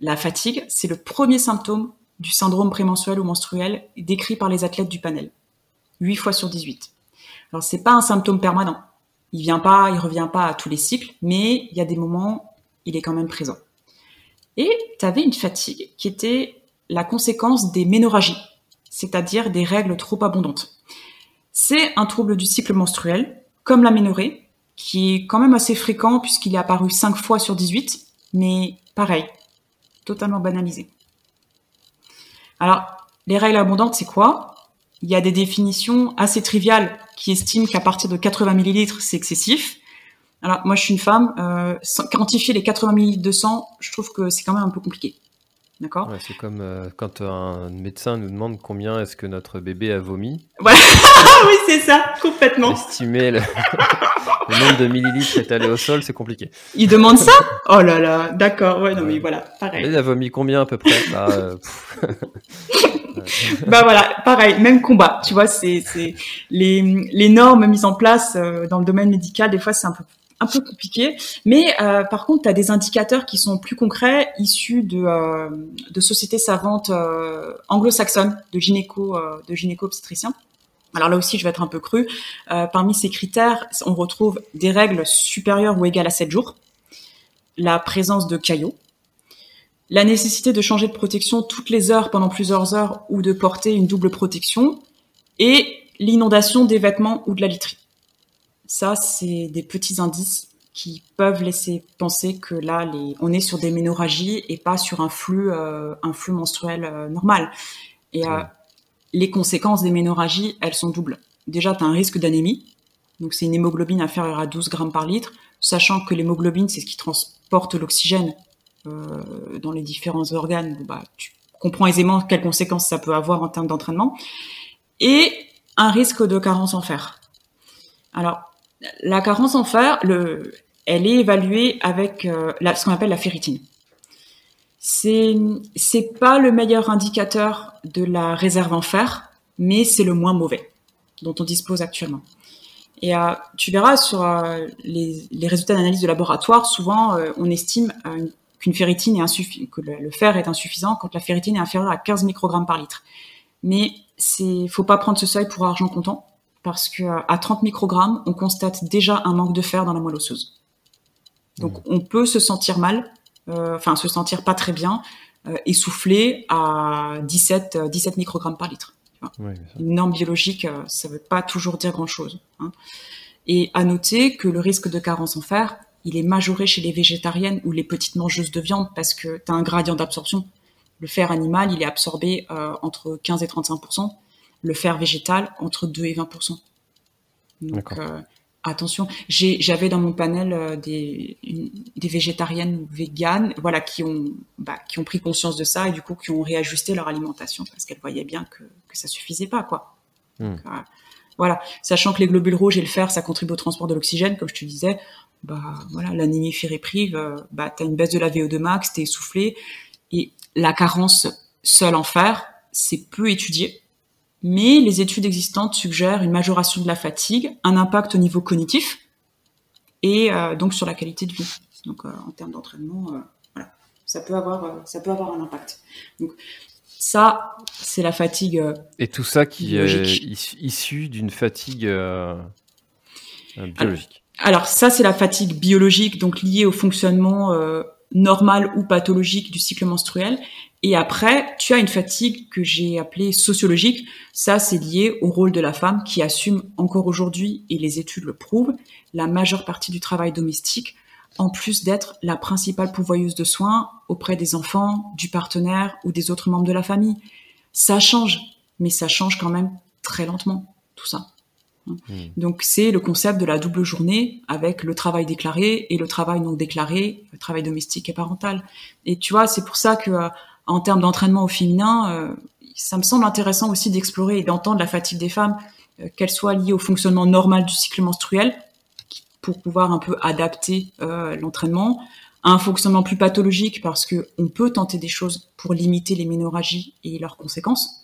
La fatigue, c'est le premier symptôme du syndrome prémenstruel ou menstruel décrit par les athlètes du panel. 8 fois sur 18. Alors c'est pas un symptôme permanent. Il vient pas, il revient pas à tous les cycles, mais il y a des moments, il est quand même présent. Et tu avais une fatigue qui était la conséquence des ménorragies c'est-à-dire des règles trop abondantes. C'est un trouble du cycle menstruel, comme l'aménorrhée, qui est quand même assez fréquent puisqu'il est apparu 5 fois sur 18, mais pareil, totalement banalisé. Alors, les règles abondantes, c'est quoi? Il y a des définitions assez triviales qui estiment qu'à partir de 80 millilitres, c'est excessif. Alors, moi, je suis une femme, euh, quantifier les 80 millilitres de sang, je trouve que c'est quand même un peu compliqué. D'accord C'est comme euh, quand un médecin nous demande combien est-ce que notre bébé a vomi. oui, c'est ça, complètement. Estimer le... nombre de millilitres étalés au sol, c'est compliqué. Il demande ça? Oh là là, d'accord, ouais, non mais voilà, pareil. Il a vomi combien à peu près? Bah, euh, bah voilà, pareil, même combat. Tu vois, c'est les, les normes mises en place euh, dans le domaine médical, des fois c'est un peu un peu compliqué. Mais euh, par contre, tu as des indicateurs qui sont plus concrets, issus de, euh, de sociétés savantes euh, anglo-saxonnes, de gynéco, de gynéco-obstétriciens. Alors là aussi, je vais être un peu cru. parmi ces critères, on retrouve des règles supérieures ou égales à 7 jours, la présence de caillots, la nécessité de changer de protection toutes les heures pendant plusieurs heures ou de porter une double protection, et l'inondation des vêtements ou de la literie. Ça, c'est des petits indices qui peuvent laisser penser que là, on est sur des ménorragies et pas sur un flux, euh, un flux menstruel euh, normal. Et euh, les conséquences des ménorragies, elles sont doubles. Déjà, tu as un risque d'anémie. Donc, c'est une hémoglobine inférieure à 12 grammes par litre, sachant que l'hémoglobine, c'est ce qui transporte l'oxygène dans les différents organes. bah, tu comprends aisément quelles conséquences ça peut avoir en termes d'entraînement. Et un risque de carence en fer. Alors, la carence en fer, le, elle est évaluée avec euh, ce qu'on appelle la ferritine. C'est pas le meilleur indicateur de la réserve en fer, mais c'est le moins mauvais dont on dispose actuellement. Et euh, tu verras sur euh, les, les, résultats d'analyse de laboratoire, souvent on estime qu'une ferritine est insuffisante, que le, fer est insuffisant quand la ferritine est inférieure à 15 microgrammes par litre. Mais c'est faut pas prendre ce seuil pour argent comptant parce que à 30 microgrammes, on constate déjà un manque de fer dans la moelle osseuse. Donc mmh. on peut se sentir mal, euh, enfin se sentir pas très bien, euh, essoufflé à 17, 17 euh, microgrammes par litre. Une norme biologique, ça veut pas toujours dire grand-chose. Hein. Et à noter que le risque de carence en fer, il est majoré chez les végétariennes ou les petites mangeuses de viande parce que tu as un gradient d'absorption. Le fer animal, il est absorbé entre 15 et 35 le fer végétal entre 2 et 20 Donc euh, attention, j'avais dans mon panel euh, des, des végétariennes véganes, voilà, qui ont bah, qui ont pris conscience de ça et du coup qui ont réajusté leur alimentation parce qu'elles voyaient bien que que ça suffisait pas quoi. Hmm. Euh, voilà, sachant que les globules rouges et le fer, ça contribue au transport de l'oxygène, comme je te disais. Bah voilà, l'anémie ferriprive, bah t'as une baisse de la VO2 max, t'es essoufflé, Et la carence seule en fer, c'est peu étudié. Mais les études existantes suggèrent une majoration de la fatigue, un impact au niveau cognitif et euh, donc sur la qualité de vie. Donc en termes d'entraînement, voilà, ça peut avoir ça peut avoir un impact. Donc ça, c'est la fatigue. Et tout ça qui est issu d'une fatigue biologique. Alors ça, c'est la fatigue biologique, donc liée au fonctionnement euh, normal ou pathologique du cycle menstruel. Et après, tu as une fatigue que j'ai appelée sociologique. Ça, c'est lié au rôle de la femme qui assume encore aujourd'hui, et les études le prouvent, la majeure partie du travail domestique, en plus d'être la principale pourvoyeuse de soins auprès des enfants, du partenaire ou des autres membres de la famille. Ça change, mais ça change quand même très lentement, tout ça. Hmm. Donc c'est le concept de la double journée avec le travail déclaré et le travail non déclaré, le travail domestique et parental. Et tu vois, c'est pour ça que euh, en termes d'entraînement au féminin, euh, ça me semble intéressant aussi d'explorer et d'entendre la fatigue des femmes, euh, qu'elle soit liée au fonctionnement normal du cycle menstruel, pour pouvoir un peu adapter l'entraînement, à un fonctionnement plus pathologique parce que on peut tenter des choses pour limiter les ménorragies et leurs conséquences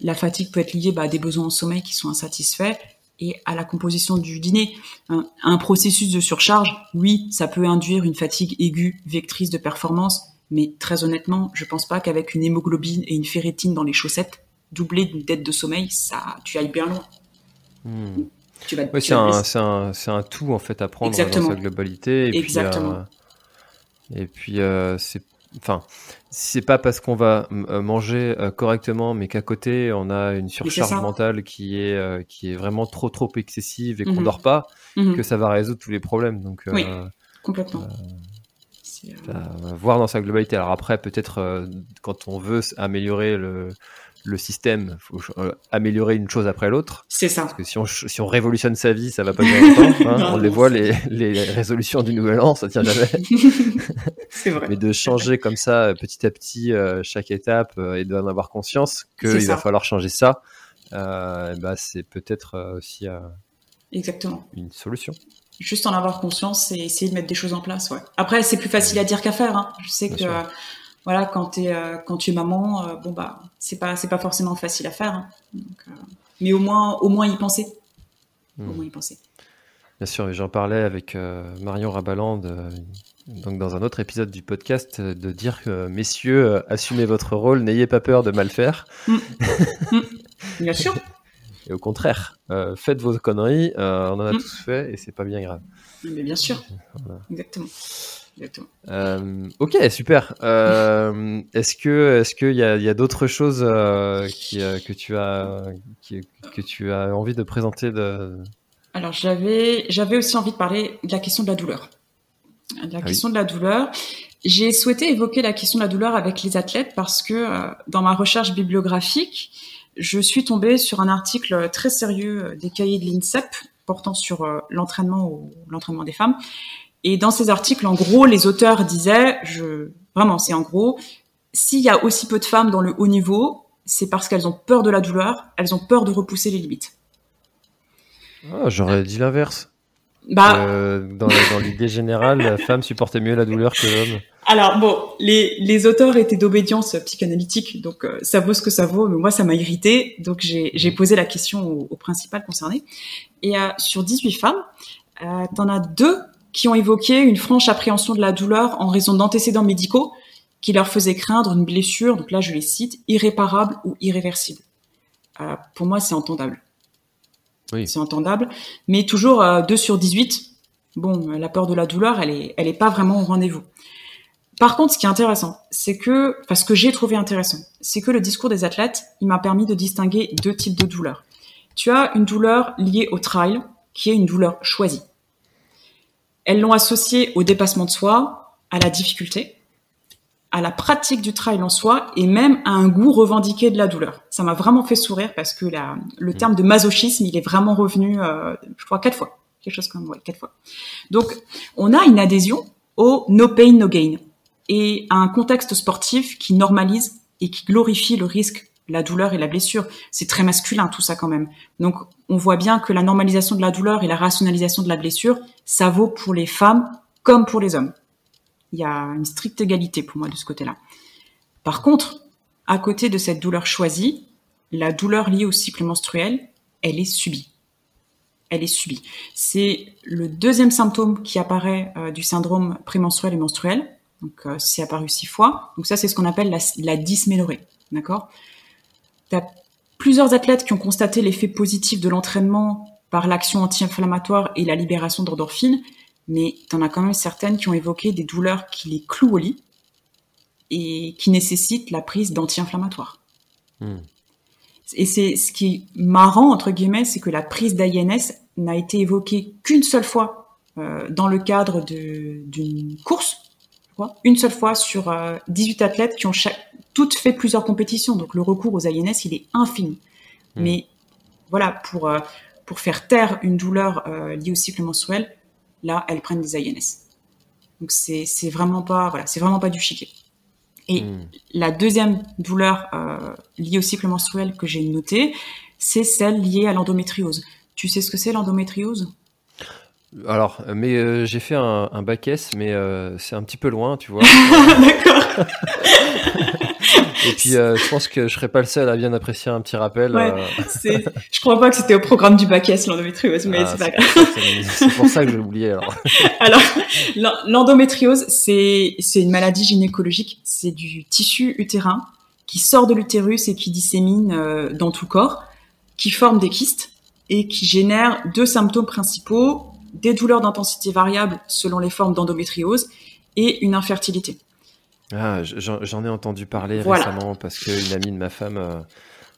la fatigue peut être liée bah, à des besoins en sommeil qui sont insatisfaits et à la composition du dîner. Un, processus de surcharge, oui, ça peut induire une fatigue aiguë, vectrice de performance, mais très honnêtement, je pense pas qu'avec une hémoglobine et une ferritine dans les chaussettes, doublée d'une tête de sommeil, ça, tu ailles bien loin. Hmm. C'est un, un, tout en fait à prendre dans sa globalité. Et Exactement. Puis, euh, et puis euh, c'est enfin, c'est pas parce qu'on va euh, manger euh, correctement, mais qu'à côté on a une surcharge mentale qui est euh, qui est vraiment trop trop excessive et qu'on mmh dort pas, mmh que ça va résoudre tous les problèmes. Donc, oui, complètement. voir dans sa globalité. Alors après, peut-être quand on veut améliorer le le système, faut euh, améliorer une chose après l'autre. C'est ça. Parce que si on, si on révolutionne sa vie, ça va pas durer longtemps. Hein. on les voit, les, les résolutions du nouvel an, ça tient jamais. c'est vrai. Mais de changer comme ça, petit à petit, euh, chaque étape, euh, et d'en avoir conscience qu'il va falloir changer ça, bah, c'est peut-être aussi Exactement. une solution. Juste en avoir conscience et essayer de mettre des choses en place. Ouais. Après, c'est plus facile à dire qu'à faire. Hein. Je sais que voilà, quand, es, euh, quand tu es maman, euh, bon bah c'est pas c'est pas forcément facile à faire, hein. euh, mais au moins au moins y penser, au hmm. moins y penser. Bien sûr, j'en parlais avec Marion Rabaland, donc dans un autre épisode du podcast, de dire messieurs, assumez votre rôle, n'ayez pas peur de mal faire. Hmm. Hmm. Bien sûr. Et au contraire, faites vos conneries, on en a tous fait et c'est pas bien grave. Mais bien sûr, exactement. Euh, ok, super. Euh, est-ce que est-ce qu'il y a, y a d'autres choses euh, qui, que tu as que tu as envie de présenter de... Alors j'avais j'avais aussi envie de parler de la question de la douleur. La ah question de la douleur. J'ai souhaité évoquer la question de la douleur avec les athlètes parce que dans ma recherche bibliographique, je suis tombée sur un article très sérieux des cahiers de l'INSEP portant sur l'entraînement l'entraînement des femmes et dans ces articles, en gros, les auteurs disaient, je, vraiment, c'est en gros, s'il y a aussi peu de femmes dans le haut niveau, c'est parce qu'elles ont peur de la douleur, elles ont peur de repousser les limites. Ah, J'aurais dit l'inverse. Bah, euh, dans, dans l'idée générale, la femme supportait mieux la douleur que l'homme. Alors bon, les, les auteurs étaient d'obédience psychanalytique, donc euh, ça vaut ce que ça vaut, mais moi ça m'a irrité, donc j'ai posé la question au, au principal concerné. Et euh, sur 18 femmes, euh, t'en as deux qui ont évoqué une franche appréhension de la douleur en raison d'antécédents médicaux qui leur faisaient craindre une blessure, donc là je les cite, irréparable ou irréversible. Euh, pour moi, c'est entendable. Oui. C'est entendable, mais toujours euh, 2 sur 18. Bon, la peur de la douleur, elle est, elle est pas vraiment au rendez-vous. Par contre, ce qui est intéressant, c'est que, parce ce que j'ai trouvé intéressant, c'est que le discours des athlètes, il m'a permis de distinguer deux types de douleurs. Tu as une douleur liée au trial, qui est une douleur choisie. Elles l'ont associé au dépassement de soi, à la difficulté, à la pratique du trail en soi et même à un goût revendiqué de la douleur. Ça m'a vraiment fait sourire parce que le terme de masochisme, il est vraiment revenu, euh, je crois, quatre fois. Quelque chose comme, ouais, quatre fois. Donc, on a une adhésion au no pain, no gain et à un contexte sportif qui normalise et qui glorifie le risque la douleur et la blessure. C'est très masculin tout ça quand même. Donc on voit bien que la normalisation de la douleur et la rationalisation de la blessure, ça vaut pour les femmes comme pour les hommes. Il y a une stricte égalité pour moi de ce côté-là. Par contre, à côté de cette douleur choisie, la douleur liée au cycle menstruel, elle est subie. Elle est subie. C'est le deuxième symptôme qui apparaît euh, du syndrome prémenstruel et menstruel. Donc, euh, c'est apparu six fois. Donc ça, c'est ce qu'on appelle la, la. D'accord? Tu as plusieurs athlètes qui ont constaté l'effet positif de l'entraînement par l'action anti-inflammatoire et la libération d'endorphines, mais tu en as quand même certaines qui ont évoqué des douleurs qui les clouent au lit et qui nécessitent la prise d'anti-inflammatoires. Hmm. Et c'est ce qui est marrant, entre guillemets, c'est que la prise d'INS n'a été évoquée qu'une seule fois euh, dans le cadre d'une course, une seule fois sur 18 euh, athlètes qui ont toutes fait plusieurs compétitions. Donc le recours aux INS, il est infini. Hmm. Mais voilà, pour, euh, pour faire taire une douleur liée au cycle menstruel, là, elles prennent des INS. Donc c'est vraiment pas voilà, c'est vraiment pas du chiquet. Et hmm. la deuxième douleur euh, liée au cycle menstruel que j'ai notée, c'est celle liée à l'endométriose. Tu sais ce que c'est l'endométriose? Alors, mais euh, j'ai fait un, un, bac S, mais euh, c'est un petit peu loin, tu vois. D'accord. Et puis, euh, je pense que je serais pas le seul à bien apprécier un petit rappel. Ouais, euh... Je crois pas que c'était au programme du bac S l'endométriose, mais ah, c'est pas grave. C'est pour ça que j'ai oublié alors. alors, l'endométriose, c'est c'est une maladie gynécologique. C'est du tissu utérin qui sort de l'utérus et qui dissémine euh, dans tout le corps, qui forme des kystes et qui génère deux symptômes principaux des douleurs d'intensité variable selon les formes d'endométriose et une infertilité. Ah, j'en ai entendu parler récemment parce qu'une amie de ma femme euh,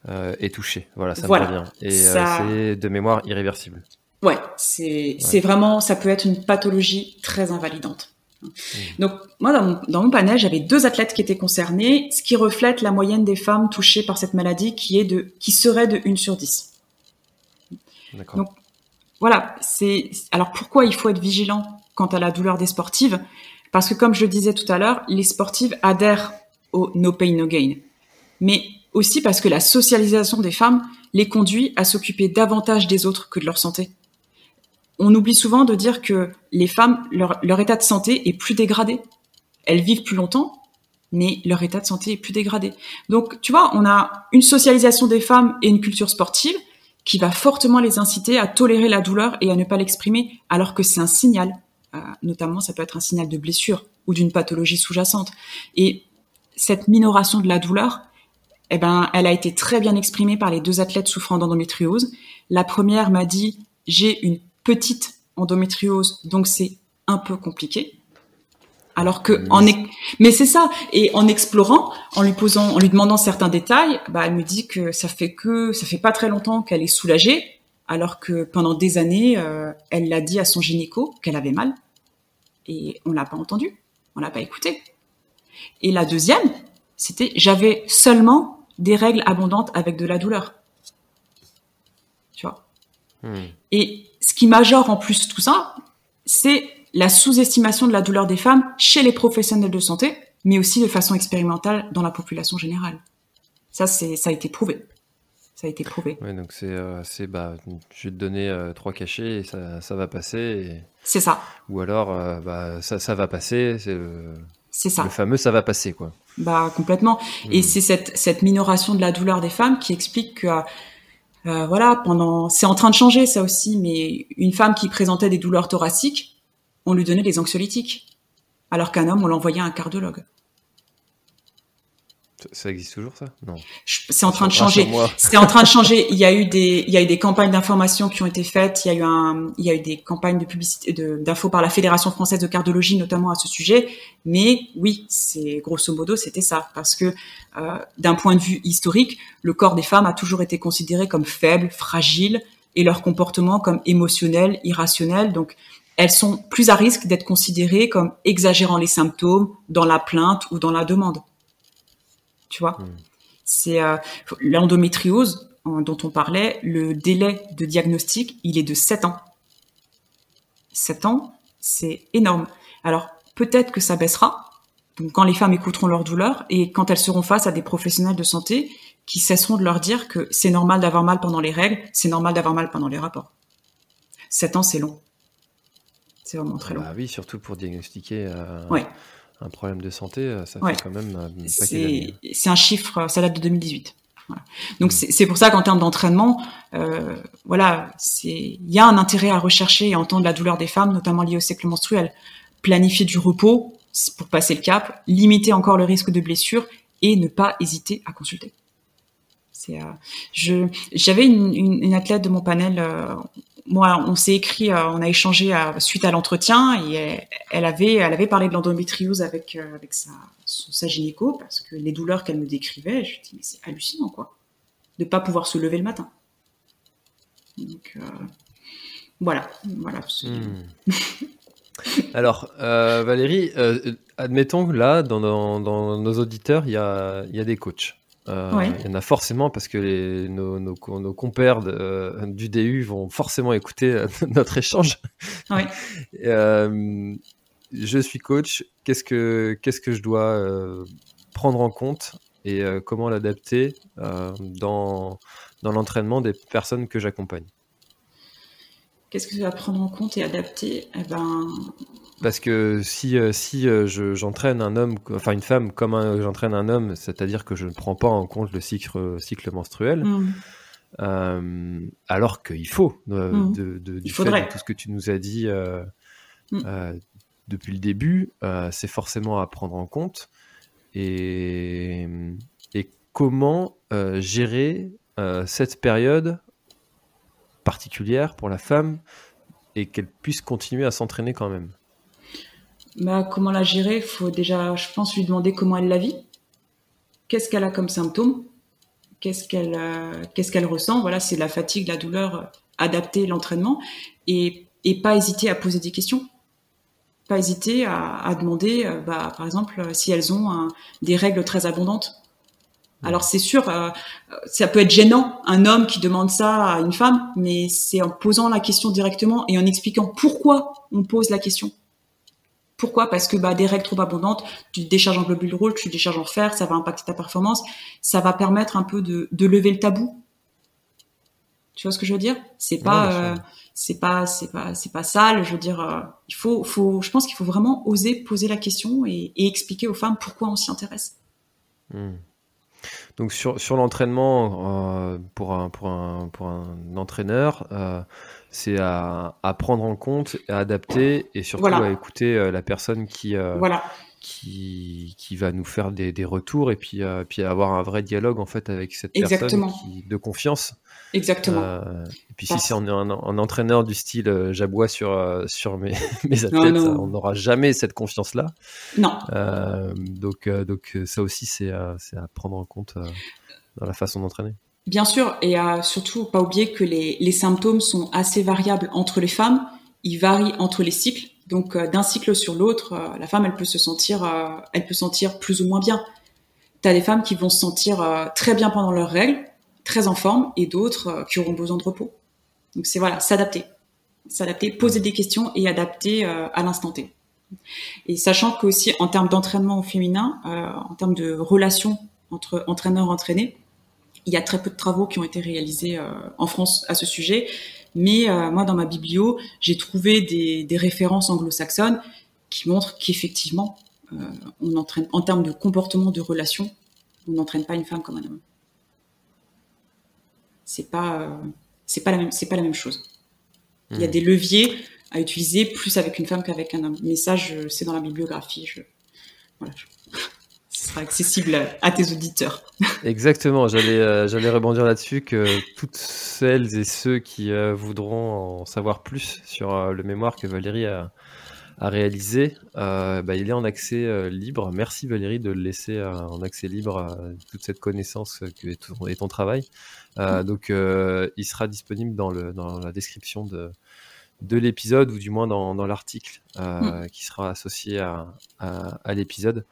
euh, est touchée. Voilà, ça me revient. Et euh, c'est de mémoire irréversible. Ouais, c'est vraiment, ça peut être une pathologie très invalidante. Mmh. Donc moi, dans mon, dans mon panel, j'avais deux athlètes qui étaient concernés, ce qui reflète la moyenne des femmes touchées par cette maladie qui est de, qui serait de 1 sur 10. Donc voilà, c'est alors pourquoi il faut être vigilant quant à la douleur des sportives? Parce que comme je le disais tout à l'heure, les sportives adhèrent au no pain no gain. Mais aussi parce que la socialisation des femmes les conduit à s'occuper davantage des autres que de leur santé. On oublie souvent de dire que les femmes, leur, leur état de santé est plus dégradé. Elles vivent plus longtemps, mais leur état de santé est plus dégradé. Donc, tu vois, on a une socialisation des femmes et une culture sportive qui va fortement les inciter à tolérer la douleur et à ne pas l'exprimer, alors que c'est un signal notamment, ça peut être un signal de blessure ou d'une pathologie sous-jacente. Et cette minoration de la douleur, eh ben, elle a été très bien exprimée par les deux athlètes souffrant d'endométriose. La première m'a dit j'ai une petite endométriose, donc c'est un peu compliqué. Alors que en mais c'est ça et en explorant, en lui posant, en lui demandant certains détails, bah elle me dit que ça fait que ça fait pas très longtemps qu'elle est soulagée, alors que pendant des années, euh, elle l'a dit à son gynéco qu'elle avait mal et on l'a pas entendu, on l'a pas écouté. Et la deuxième, c'était j'avais seulement des règles abondantes avec de la douleur. Tu vois? Hmm. Et ce qui majore en plus tout ça, c'est la sous-estimation de la douleur des femmes chez les professionnels de santé, mais aussi de façon expérimentale dans la population générale. Ça, c'est, ça a été prouvé ça a été prouvé. Oui, donc c'est, euh, bah, je vais te donner euh, trois cachets et ça, ça va passer. C'est ça. Ou alors, euh, bah, ça, ça va passer. C'est, c'est ça. Le fameux ça va passer, quoi. Bah, complètement. Et hmm. c'est cette, cette minoration de la douleur des femmes qui explique que, voilà, pendant, c'est en train de changer, ça aussi, mais une femme qui présentait des douleurs thoraciques, on lui donnait des anxiolytiques. Alors qu'un homme, on l'envoyait à un cardiologue. Ça existe toujours ça? Non. C'est en train de changer. C'est en train de changer. Il y a eu des, il y a eu des campagnes d'information qui ont été faites. Il y a eu un, il y a eu des campagnes de publicité, d'infos par la Fédération française de cardiologie notamment à ce sujet. Mais oui, c'est grosso modo c'était ça parce que euh, d'un point de vue historique, le corps des femmes a toujours été considéré comme faible, fragile et leur comportement comme émotionnel, irrationnel. Donc elles sont plus à risque d'être considérées comme exagérant les symptômes dans la plainte ou dans la demande tu vois. Hmm. C'est euh, l'endométriose dont on parlait, le délai de diagnostic, il est de 7 ans. 7 ans, c'est énorme. Alors, peut-être que ça baissera, donc quand les femmes écouteront leur douleur et quand elles seront face à des professionnels de santé qui cesseront de leur dire que c'est normal d'avoir mal pendant les règles, c'est normal d'avoir mal pendant les rapports. 7 ans, c'est long. C'est vraiment très long. Bah oui, surtout pour diagnostiquer. Euh, ouais un problème de santé, ça fait quand même C'est un chiffre, ça date de 2018. Donc mm. c'est pour ça qu'en termes d'entraînement, euh, voilà, c'est il y a un intérêt à rechercher et entendre la douleur des femmes, notamment liée au cycle menstruel. Planifier du repos pour passer le cap, limiter encore le risque de blessure et ne pas hésiter à consulter. C'est, euh, je, j'avais une, une, une, athlète de mon panel. Euh, moi, on s'est écrit, euh, on a échangé suite à l'entretien et elle, avait, elle avait parlé de l'endométriose avec avec sa, sa gynéco parce que les douleurs qu'elle me décrivait, je me dis mais c'est hallucinant quoi, de pas pouvoir se lever le matin. Donc voilà, voilà. Hmm. Alors, Valérie, admettons que là, dans, dans, nos auditeurs, il y a, y a des coachs. Euh, il y en a forcément parce que les, nos, nos, nos, compères euh, du DU vont forcément écouter euh, notre échange. Je suis coach. Qu'est-ce que qu'est-ce que je dois prendre en compte et comment l'adapter dans dans l'entraînement des personnes que j'accompagne? Qu'est-ce que tu vas prendre en compte et adapter? Eh ben, parce que si, euh, si euh, j'entraîne un homme, enfin une femme comme j'entraîne un homme, c'est-à-dire que je ne prends pas en compte le cycle, cycle menstruel, mm. euh, alors qu'il faut, mm. de, de, du fait de tout ce que tu nous as dit mm. depuis le début, c'est forcément à prendre en compte. Et, et comment gérer cette période particulière pour la femme et qu'elle puisse continuer à s'entraîner quand même bah, comment la gérer? Il faut déjà, je pense, lui demander comment elle la vit. Qu'est-ce qu'elle a comme symptômes? Qu'est-ce qu'elle euh, qu'est-ce qu'elle ressent? Voilà, c'est la fatigue, la douleur, euh, adapter l'entraînement et, pas hésiter à poser des questions. Pas hésiter à, à demander, euh, bah, par exemple, si elles ont des règles très abondantes. Alors c'est sûr, ça peut être gênant un homme qui demande ça à une femme, mais c'est en posant la question directement et en expliquant pourquoi on pose la question. Pourquoi? Parce que bah, des règles trop abondantes, tu décharges en globules rouges, tu décharges en fer, ça va impacter ta performance, ça va permettre un peu de, lever le tabou. Tu vois ce que je veux dire? C'est pas, euh, c'est pas, c'est pas, c'est pas sale. Je veux dire, euh, il faut, faut, je pense qu'il faut vraiment oser poser la question et, expliquer aux femmes pourquoi on s'y intéresse. Hmm. Donc sur, sur l'entraînement euh, pour, un, pour, un, pour un entraîneur, c'est à, prendre en compte, à adapter et surtout à écouter euh, la personne qui, euh, qui, qui va nous faire des, des retours et puis, euh, puis avoir un vrai dialogue en fait avec cette personne de confiance. Exactement. et puis si c'est un, un, entraîneur du style j'aboie sur, sur mes, mes athlètes, on n'aura jamais cette confiance-là. Non. donc, donc ça aussi c'est à, prendre en compte dans la façon d'entraîner. Bien sûr, et à surtout pas oublier que les, les, symptômes sont assez variables entre les femmes. Ils varient entre les cycles. Donc euh, d'un cycle sur l'autre, euh, la femme elle peut se sentir, euh, elle peut sentir plus ou moins bien. T'as des femmes qui vont se sentir très bien pendant leurs règles, très en forme, et d'autres qui auront besoin de repos. Donc c'est voilà, s'adapter, s'adapter, poser des questions et adapter à l'instant T. Et sachant que aussi en termes d'entraînement au féminin, en termes de relation entre entraîneur entraîné, il y a très peu de travaux qui ont été réalisés euh, en France à ce sujet, mais euh, moi, dans ma biblio, j'ai trouvé des, des références anglo-saxonnes qui montrent qu'effectivement, euh, on entraîne, en termes de comportement de relation, on n'entraîne pas une femme comme un homme. C'est pas, c'est pas la même, c'est pas la même chose. Il y a hmm. des leviers à utiliser plus avec une femme qu'avec un homme. Mais ça, c'est dans la bibliographie. Je, voilà, je, sera accessible à tes auditeurs. Exactement, j'allais euh, j'allais rebondir là-dessus que toutes celles et ceux qui euh, voudront en savoir plus sur euh, le mémoire que Valérie a, a réalisé, bah, il est en accès libre. Merci Valérie de le laisser en accès libre toute cette connaissance que est ton, ton travail. donc il sera disponible dans, le, dans la description de, de l'épisode ou du moins dans, dans l'article mm. qui sera associé à, à, à l'épisode.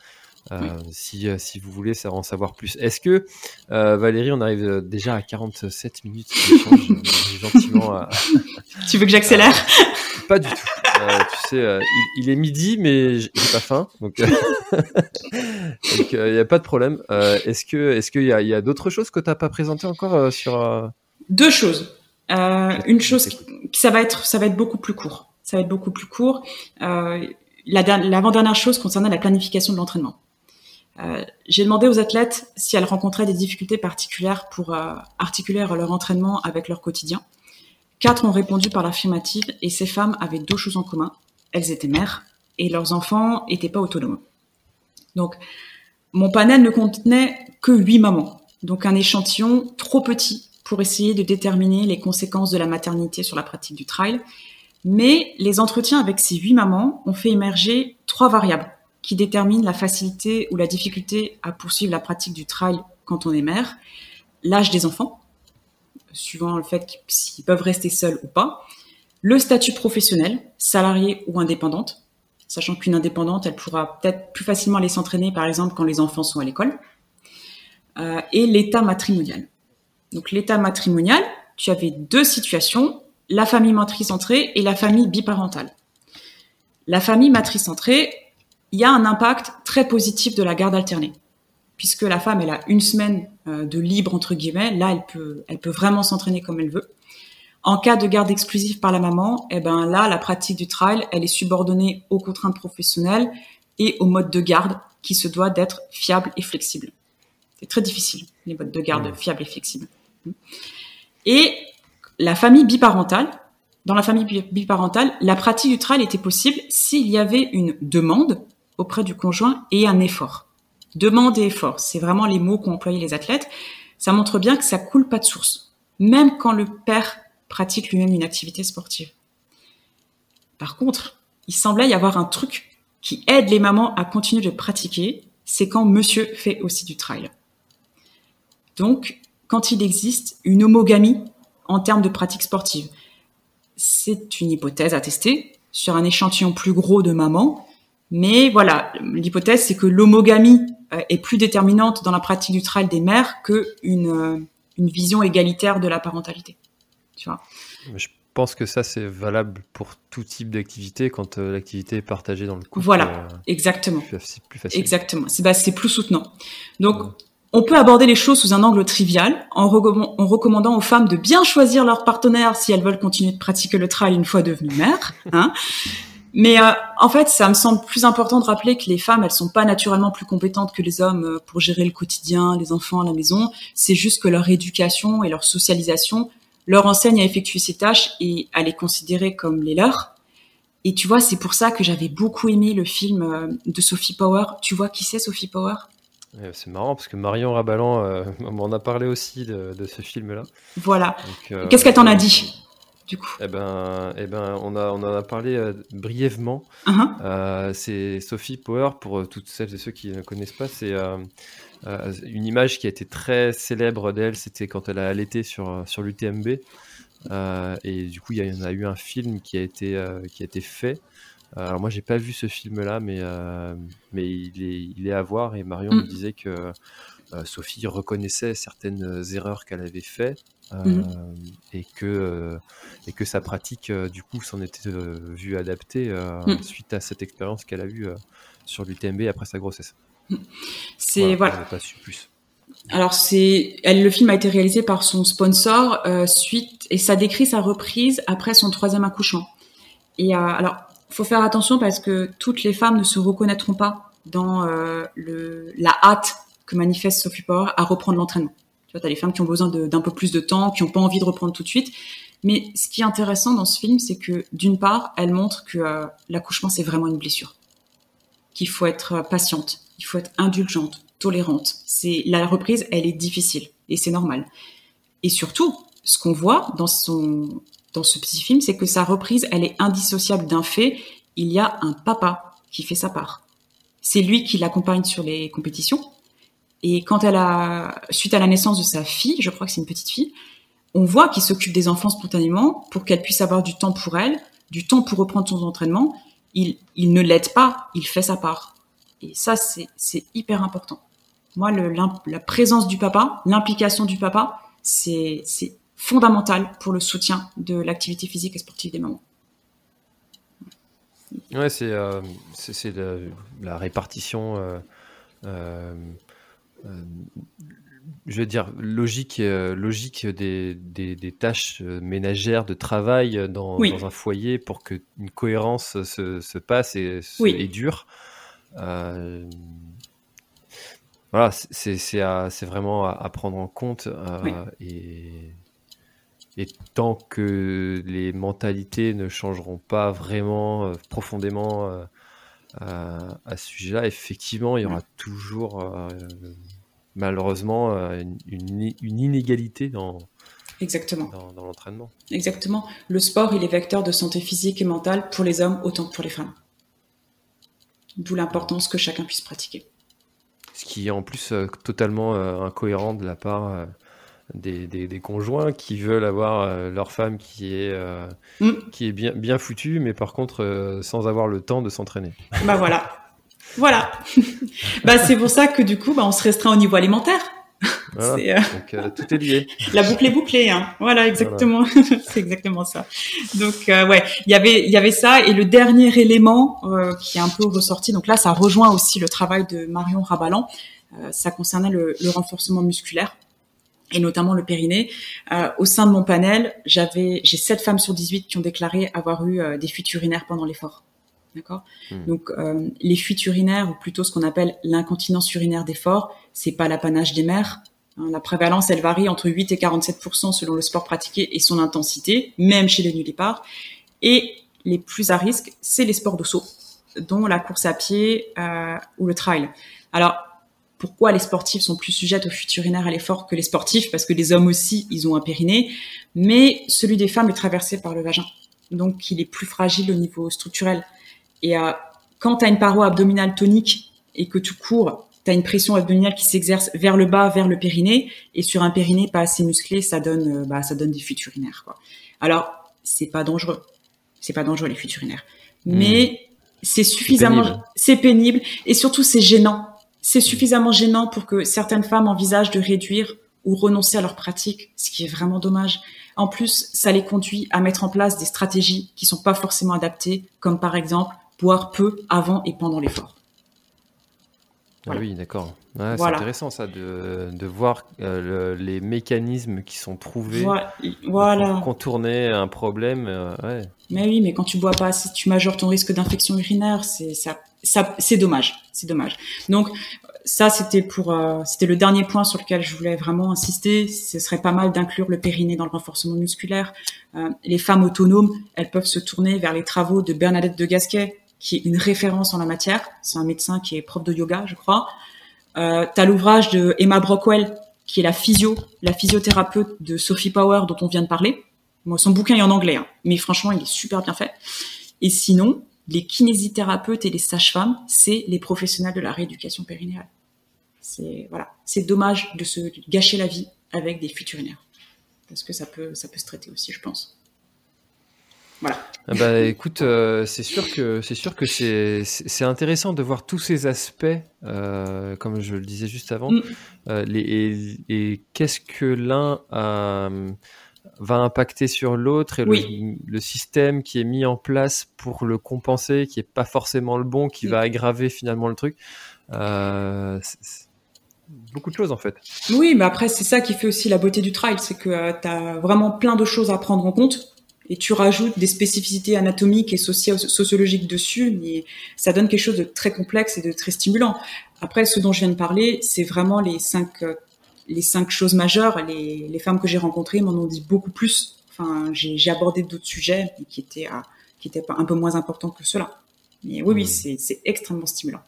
Euh, si, euh, si vous voulez en savoir plus. Est-ce que, euh, Valérie, on arrive déjà à 47 minutes gentiment Tu veux que j'accélère? Pas du tout. tu sais, il, est midi, mais j'ai pas faim, donc il n'y a pas de problème. est-ce que, est-ce qu'il y a, d'autres choses que tu n'as pas présentées encore sur Deux choses. une chose, qui, ça va être, ça va être beaucoup plus court. Ça va être beaucoup plus court l'avant-dernière chose concernait la planification de l'entraînement. Euh, j'ai demandé aux athlètes si elles rencontraient des difficultés particulières pour euh, articuler leur entraînement avec leur quotidien. Quatre ont répondu par l'affirmative et ces femmes avaient deux choses en commun. Elles étaient mères et leurs enfants n'étaient pas autonomes. Donc, mon panel ne contenait que huit mamans, donc un échantillon trop petit pour essayer de déterminer les conséquences de la maternité sur la pratique du trail. Mais les entretiens avec ces huit mamans ont fait émerger trois variables qui déterminent la facilité ou la difficulté à poursuivre la pratique du trail quand on est mère. L'âge des enfants, suivant le fait s'ils peuvent rester seuls ou pas. Le statut professionnel, salarié ou indépendante, sachant qu'une indépendante, elle pourra peut-être plus facilement aller s'entraîner, par exemple, quand les enfants sont à l'école. Euh, et l'état matrimonial. Donc l'état matrimonial, tu avais deux situations, la famille matricentrée et la famille biparentale. La famille matricentrée, il y a un impact très positif de la garde alternée, puisque la femme, elle a une semaine euh, de libre entre guillemets. Là, elle peut, elle peut vraiment s'entraîner comme elle veut. En cas de garde exclusive par la maman, eh ben là, la pratique du trail, elle est subordonnée aux contraintes professionnelles et au mode de garde qui se doit d'être fiable et flexible. C'est très difficile, les modes de garde mmh. fiables et flexibles. Et la famille biparentale, dans la famille biparentale, la pratique du trail était possible s'il y avait une demande auprès du conjoint et un effort. Demande et effort, c'est vraiment les mots qu'ont employés les athlètes. Ça montre bien que ça coule pas de source, même quand le père pratique lui-même une activité sportive. Par contre, il semblait y avoir un truc qui aide les mamans à continuer de pratiquer, c'est quand monsieur fait aussi du trail. Donc, quand il existe une homogamie en termes de pratique sportive. C'est une hypothèse à tester sur un échantillon plus gros de mamans, mais voilà, l'hypothèse c'est que l'homogamie euh, est plus déterminante dans la pratique du trail des mères que une, euh, une vision égalitaire de la parentalité. Tu vois Je pense que ça c'est valable pour tout type d'activité quand euh, l'activité est partagée dans le couple. Voilà, exactement. C'est plus facile. Exactement. C'est bah, plus soutenant. Donc on peut aborder les choses sous un angle trivial, en, recommandant aux femmes de bien choisir leur partenaire si elles veulent continuer de pratiquer le trail une fois devenues mères. Hein. Mais euh, en fait, ça me semble plus important de rappeler que les femmes, elles sont pas naturellement plus compétentes que les hommes euh, pour gérer le quotidien, les enfants à la maison. C'est juste que leur éducation et leur socialisation leur enseignent à effectuer ces tâches et à les considérer comme les leurs. Et tu vois, c'est pour ça que j'avais beaucoup aimé le film euh, de Sophie Power. Tu vois qui c'est Sophie Power? C'est marrant parce que Marion Rabalan euh, m'en a parlé aussi de, ce film-là. Voilà. Euh, Qu'est-ce qu'elle t'en a dit? Du coup Eh ben, eh ben, on, a, on en a parlé euh, brièvement. Uh-huh. c'est Sophie Power, pour toutes celles et ceux qui ne connaissent pas, c'est une image qui a été très célèbre d'elle, c'était quand elle a allaité sur, sur l'UTMB. et du coup, il y, en a eu un film qui a été, qui a été fait euh, alors moi j'ai pas vu ce film-là, mais euh, mais il est il est à voir et Marion me mm. disait que euh, Sophie reconnaissait certaines erreurs qu'elle avait faites mm. et que et que sa pratique du coup s'en était vue adaptée mm. suite à cette expérience qu'elle a eue sur l'UTMB après sa grossesse. C'est voilà. Pas su plus. Alors c'est, le film a été réalisé par son sponsor suite et ça décrit sa reprise après son troisième accouchement. Et alors faut faire attention parce que toutes les femmes ne se reconnaîtront pas dans euh, le, la hâte que manifeste Sophie Power à reprendre l'entraînement. Tu vois, tu as les femmes qui ont besoin d'un peu plus de temps, qui n'ont pas envie de reprendre tout de suite. Mais ce qui est intéressant dans ce film, c'est que d'une part, elle montre que euh, l'accouchement, c'est vraiment une blessure. Qu'il faut être euh, patiente, il faut être indulgente, tolérante. C'est La reprise, elle est difficile et c'est normal. Et surtout, ce qu'on voit dans son dans ce petit film, c'est que sa reprise, elle est indissociable d'un fait. Il y a un papa qui fait sa part. C'est lui qui l'accompagne sur les compétitions. Et quand elle a, suite à la naissance de sa fille, je crois que c'est une petite fille, on voit qu'il s'occupe des enfants spontanément pour qu'elle puisse avoir du temps pour elle, du temps pour reprendre son entraînement. Il, il ne l'aide pas, il fait sa part. Et ça, c'est hyper important. Moi, le, la présence du papa, l'implication du papa, c'est fondamentale pour le soutien de l'activité physique et sportive des mamans. Ouais, c'est euh, la, répartition. Euh, euh, je veux dire, logique, logique des, des, tâches ménagères de travail dans, dans un foyer pour qu'une cohérence se, se, passe et, et dure. Euh, voilà, c'est vraiment à, prendre en compte. Euh, et, et, tant que les mentalités ne changeront pas vraiment euh, profondément à ce sujet-là, effectivement, il y aura toujours malheureusement une, une, inégalité dans, Exactement. dans, dans l'entraînement. Exactement. Le sport, il est vecteur de santé physique et mentale pour les hommes autant que pour les femmes. D'où l'importance que chacun puisse pratiquer. Ce qui est en plus euh, totalement euh, incohérent de la part euh, des, des, conjoints qui veulent avoir leur femme qui est, mm. qui est bien, bien foutue, mais par contre sans avoir le temps de s'entraîner. Bah voilà. Voilà. bah, c'est pour ça que du coup, bah, on se restreint au niveau alimentaire. Euh, Donc euh, tout est lié. La boucle est bouclée, hein. Voilà, exactement. c'est exactement ça. Donc euh, ouais, il y avait il y avait ça et le dernier élément qui est un peu ressorti. Donc là, ça rejoint aussi le travail de Marion Rabalan. ça concernait le, le, renforcement musculaire et notamment le périnée. au sein de mon panel, j'avais j'ai 7 femmes sur 18 qui ont déclaré avoir eu des fuites urinaires pendant l'effort. D'accord? Hmm. Donc euh, les fuites urinaires ou plutôt ce qu'on appelle l'incontinence urinaire d'effort, c'est pas l'apanage des mères. Hein. la prévalence, elle varie entre 8 et 47% selon le sport pratiqué et son intensité, même chez les nullipares. Et les plus à risque, c'est les sports de saut, dont la course à pied euh, ou le trail. Alors pourquoi les sportifs sont plus sujets aux fuites urinaires à l'effort que les sportifs Parce que les hommes aussi, ils ont un périnée, mais celui des femmes est traversé par le vagin, donc il est plus fragile au niveau structurel. Et euh, quand tu as une paroi abdominale tonique et que tu cours, tu as une pression abdominale qui s'exerce vers le bas, vers le périnée, et sur un périnée pas assez musclé, ça donne, euh, bah, ça donne des fuites urinaires. Quoi. Alors, c'est pas dangereux, c'est pas dangereux les fuites urinaires, hmm. mais c'est suffisamment, c'est pénible. et surtout c'est gênant. C'est suffisamment gênant pour que certaines femmes envisagent de réduire ou renoncer à leur pratique, ce qui est vraiment dommage. En plus, ça les conduit à mettre en place des stratégies qui sont pas forcément adaptées, comme par exemple boire peu avant et pendant l'effort. Ah oui, d'accord. C'est intéressant ça de, de voir euh, les mécanismes qui sont trouvés voilà. pour contourner un problème. Euh, mais oui, mais quand tu bois pas, si tu majores ton risque d'infection urinaire, c'est ça, ça c'est dommage, c'est dommage. Donc ça c'était pour euh, c'était le dernier point sur lequel je voulais vraiment insister. Ce serait pas mal d'inclure le périnée dans le renforcement musculaire. les femmes autonomes, elles peuvent se tourner vers les travaux de Bernadette de Gasquet qui est une référence en la matière. C'est un médecin qui est prof de yoga, je crois. Euh, T'as l'ouvrage de Emma Brockwell, qui est la physio, la physiothérapeute de Sophie Power dont on vient de parler. Moi, son bouquin est en anglais, hein, mais franchement, il est super bien fait. Et sinon, les kinésithérapeutes et les sages-femmes, c'est les professionnels de la rééducation périnéale. C'est voilà, c'est dommage de se gâcher la vie avec des futurinaires, parce que ça peut ça peut se traiter aussi, je pense. Voilà. Ah bah, écoute, euh, c'est sûr que c'est sûr que c'est c'est intéressant de voir tous ces aspects, euh, comme je le disais juste avant, mm. euh, les, et, qu'est-ce que l'un va impacter sur l'autre et le, système qui est mis en place pour le compenser, qui est pas forcément le bon, qui mm. va aggraver finalement le truc. beaucoup de choses en fait. Oui, mais après c'est ça qui fait aussi la beauté du trail, c'est que tu as vraiment plein de choses à prendre en compte et tu rajoutes des spécificités anatomiques et sociologiques dessus, mais ça donne quelque chose de très complexe et de très stimulant. Après, ce dont je viens de parler, c'est vraiment les cinq, euh, les cinq choses majeures. Les, les femmes que j'ai rencontrées m'en ont dit beaucoup plus. Enfin, j'ai abordé d'autres sujets qui étaient, qui étaient un peu moins importants que cela. Mais oui, oui, mmh. c'est extrêmement stimulant.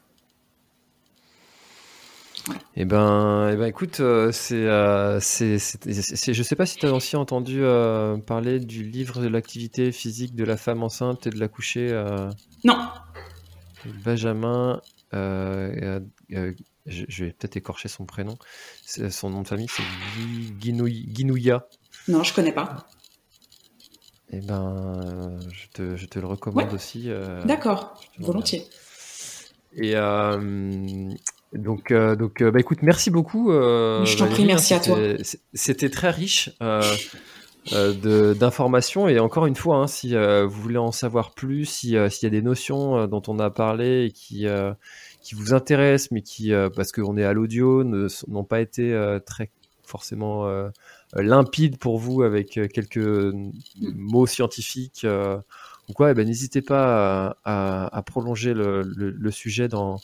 Eh ben, eh ben, écoute, euh, c'est, euh, c'est, je sais pas si tu as aussi entendu euh, parler du livre de l'activité physique de la femme enceinte et de l'accoucher. non. Benjamin, je, vais peut-être écorcher son prénom. Son nom de famille, c'est Guinouya. Non, je connais pas. Eh ben, je te, je te le recommande aussi. D'accord, volontiers. Et, donc, euh, donc euh, bah, écoute, merci beaucoup. Euh, je t'en prie, merci à toi. C'était très riche d'informations et encore une fois, hein, si vous voulez en savoir plus, s'il y a des notions dont on a parlé et qui, qui vous intéressent, mais qui, parce qu'on est à l'audio, n'ont pas été très forcément limpides pour vous avec quelques mots scientifiques ou quoi, eh ben, n'hésitez pas à, prolonger le, sujet dans,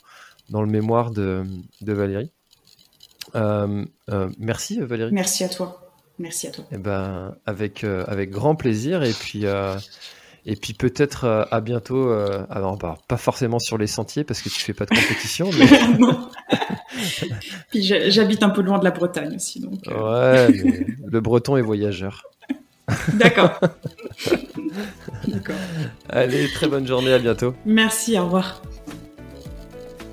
dans le mémoire de, de Valérie. merci Valérie. Merci à toi. Merci à toi. Eh ben, avec, euh, avec grand plaisir. Et puis, euh, et puis peut-être euh, à bientôt. alors, bah, pas forcément sur les sentiers parce que tu fais pas de compétition. Mais... puis j'habite un peu loin de la Bretagne aussi. Donc, Ouais, le breton est voyageur. D'accord. D'accord. Allez, très bonne journée, à bientôt. Merci, au revoir.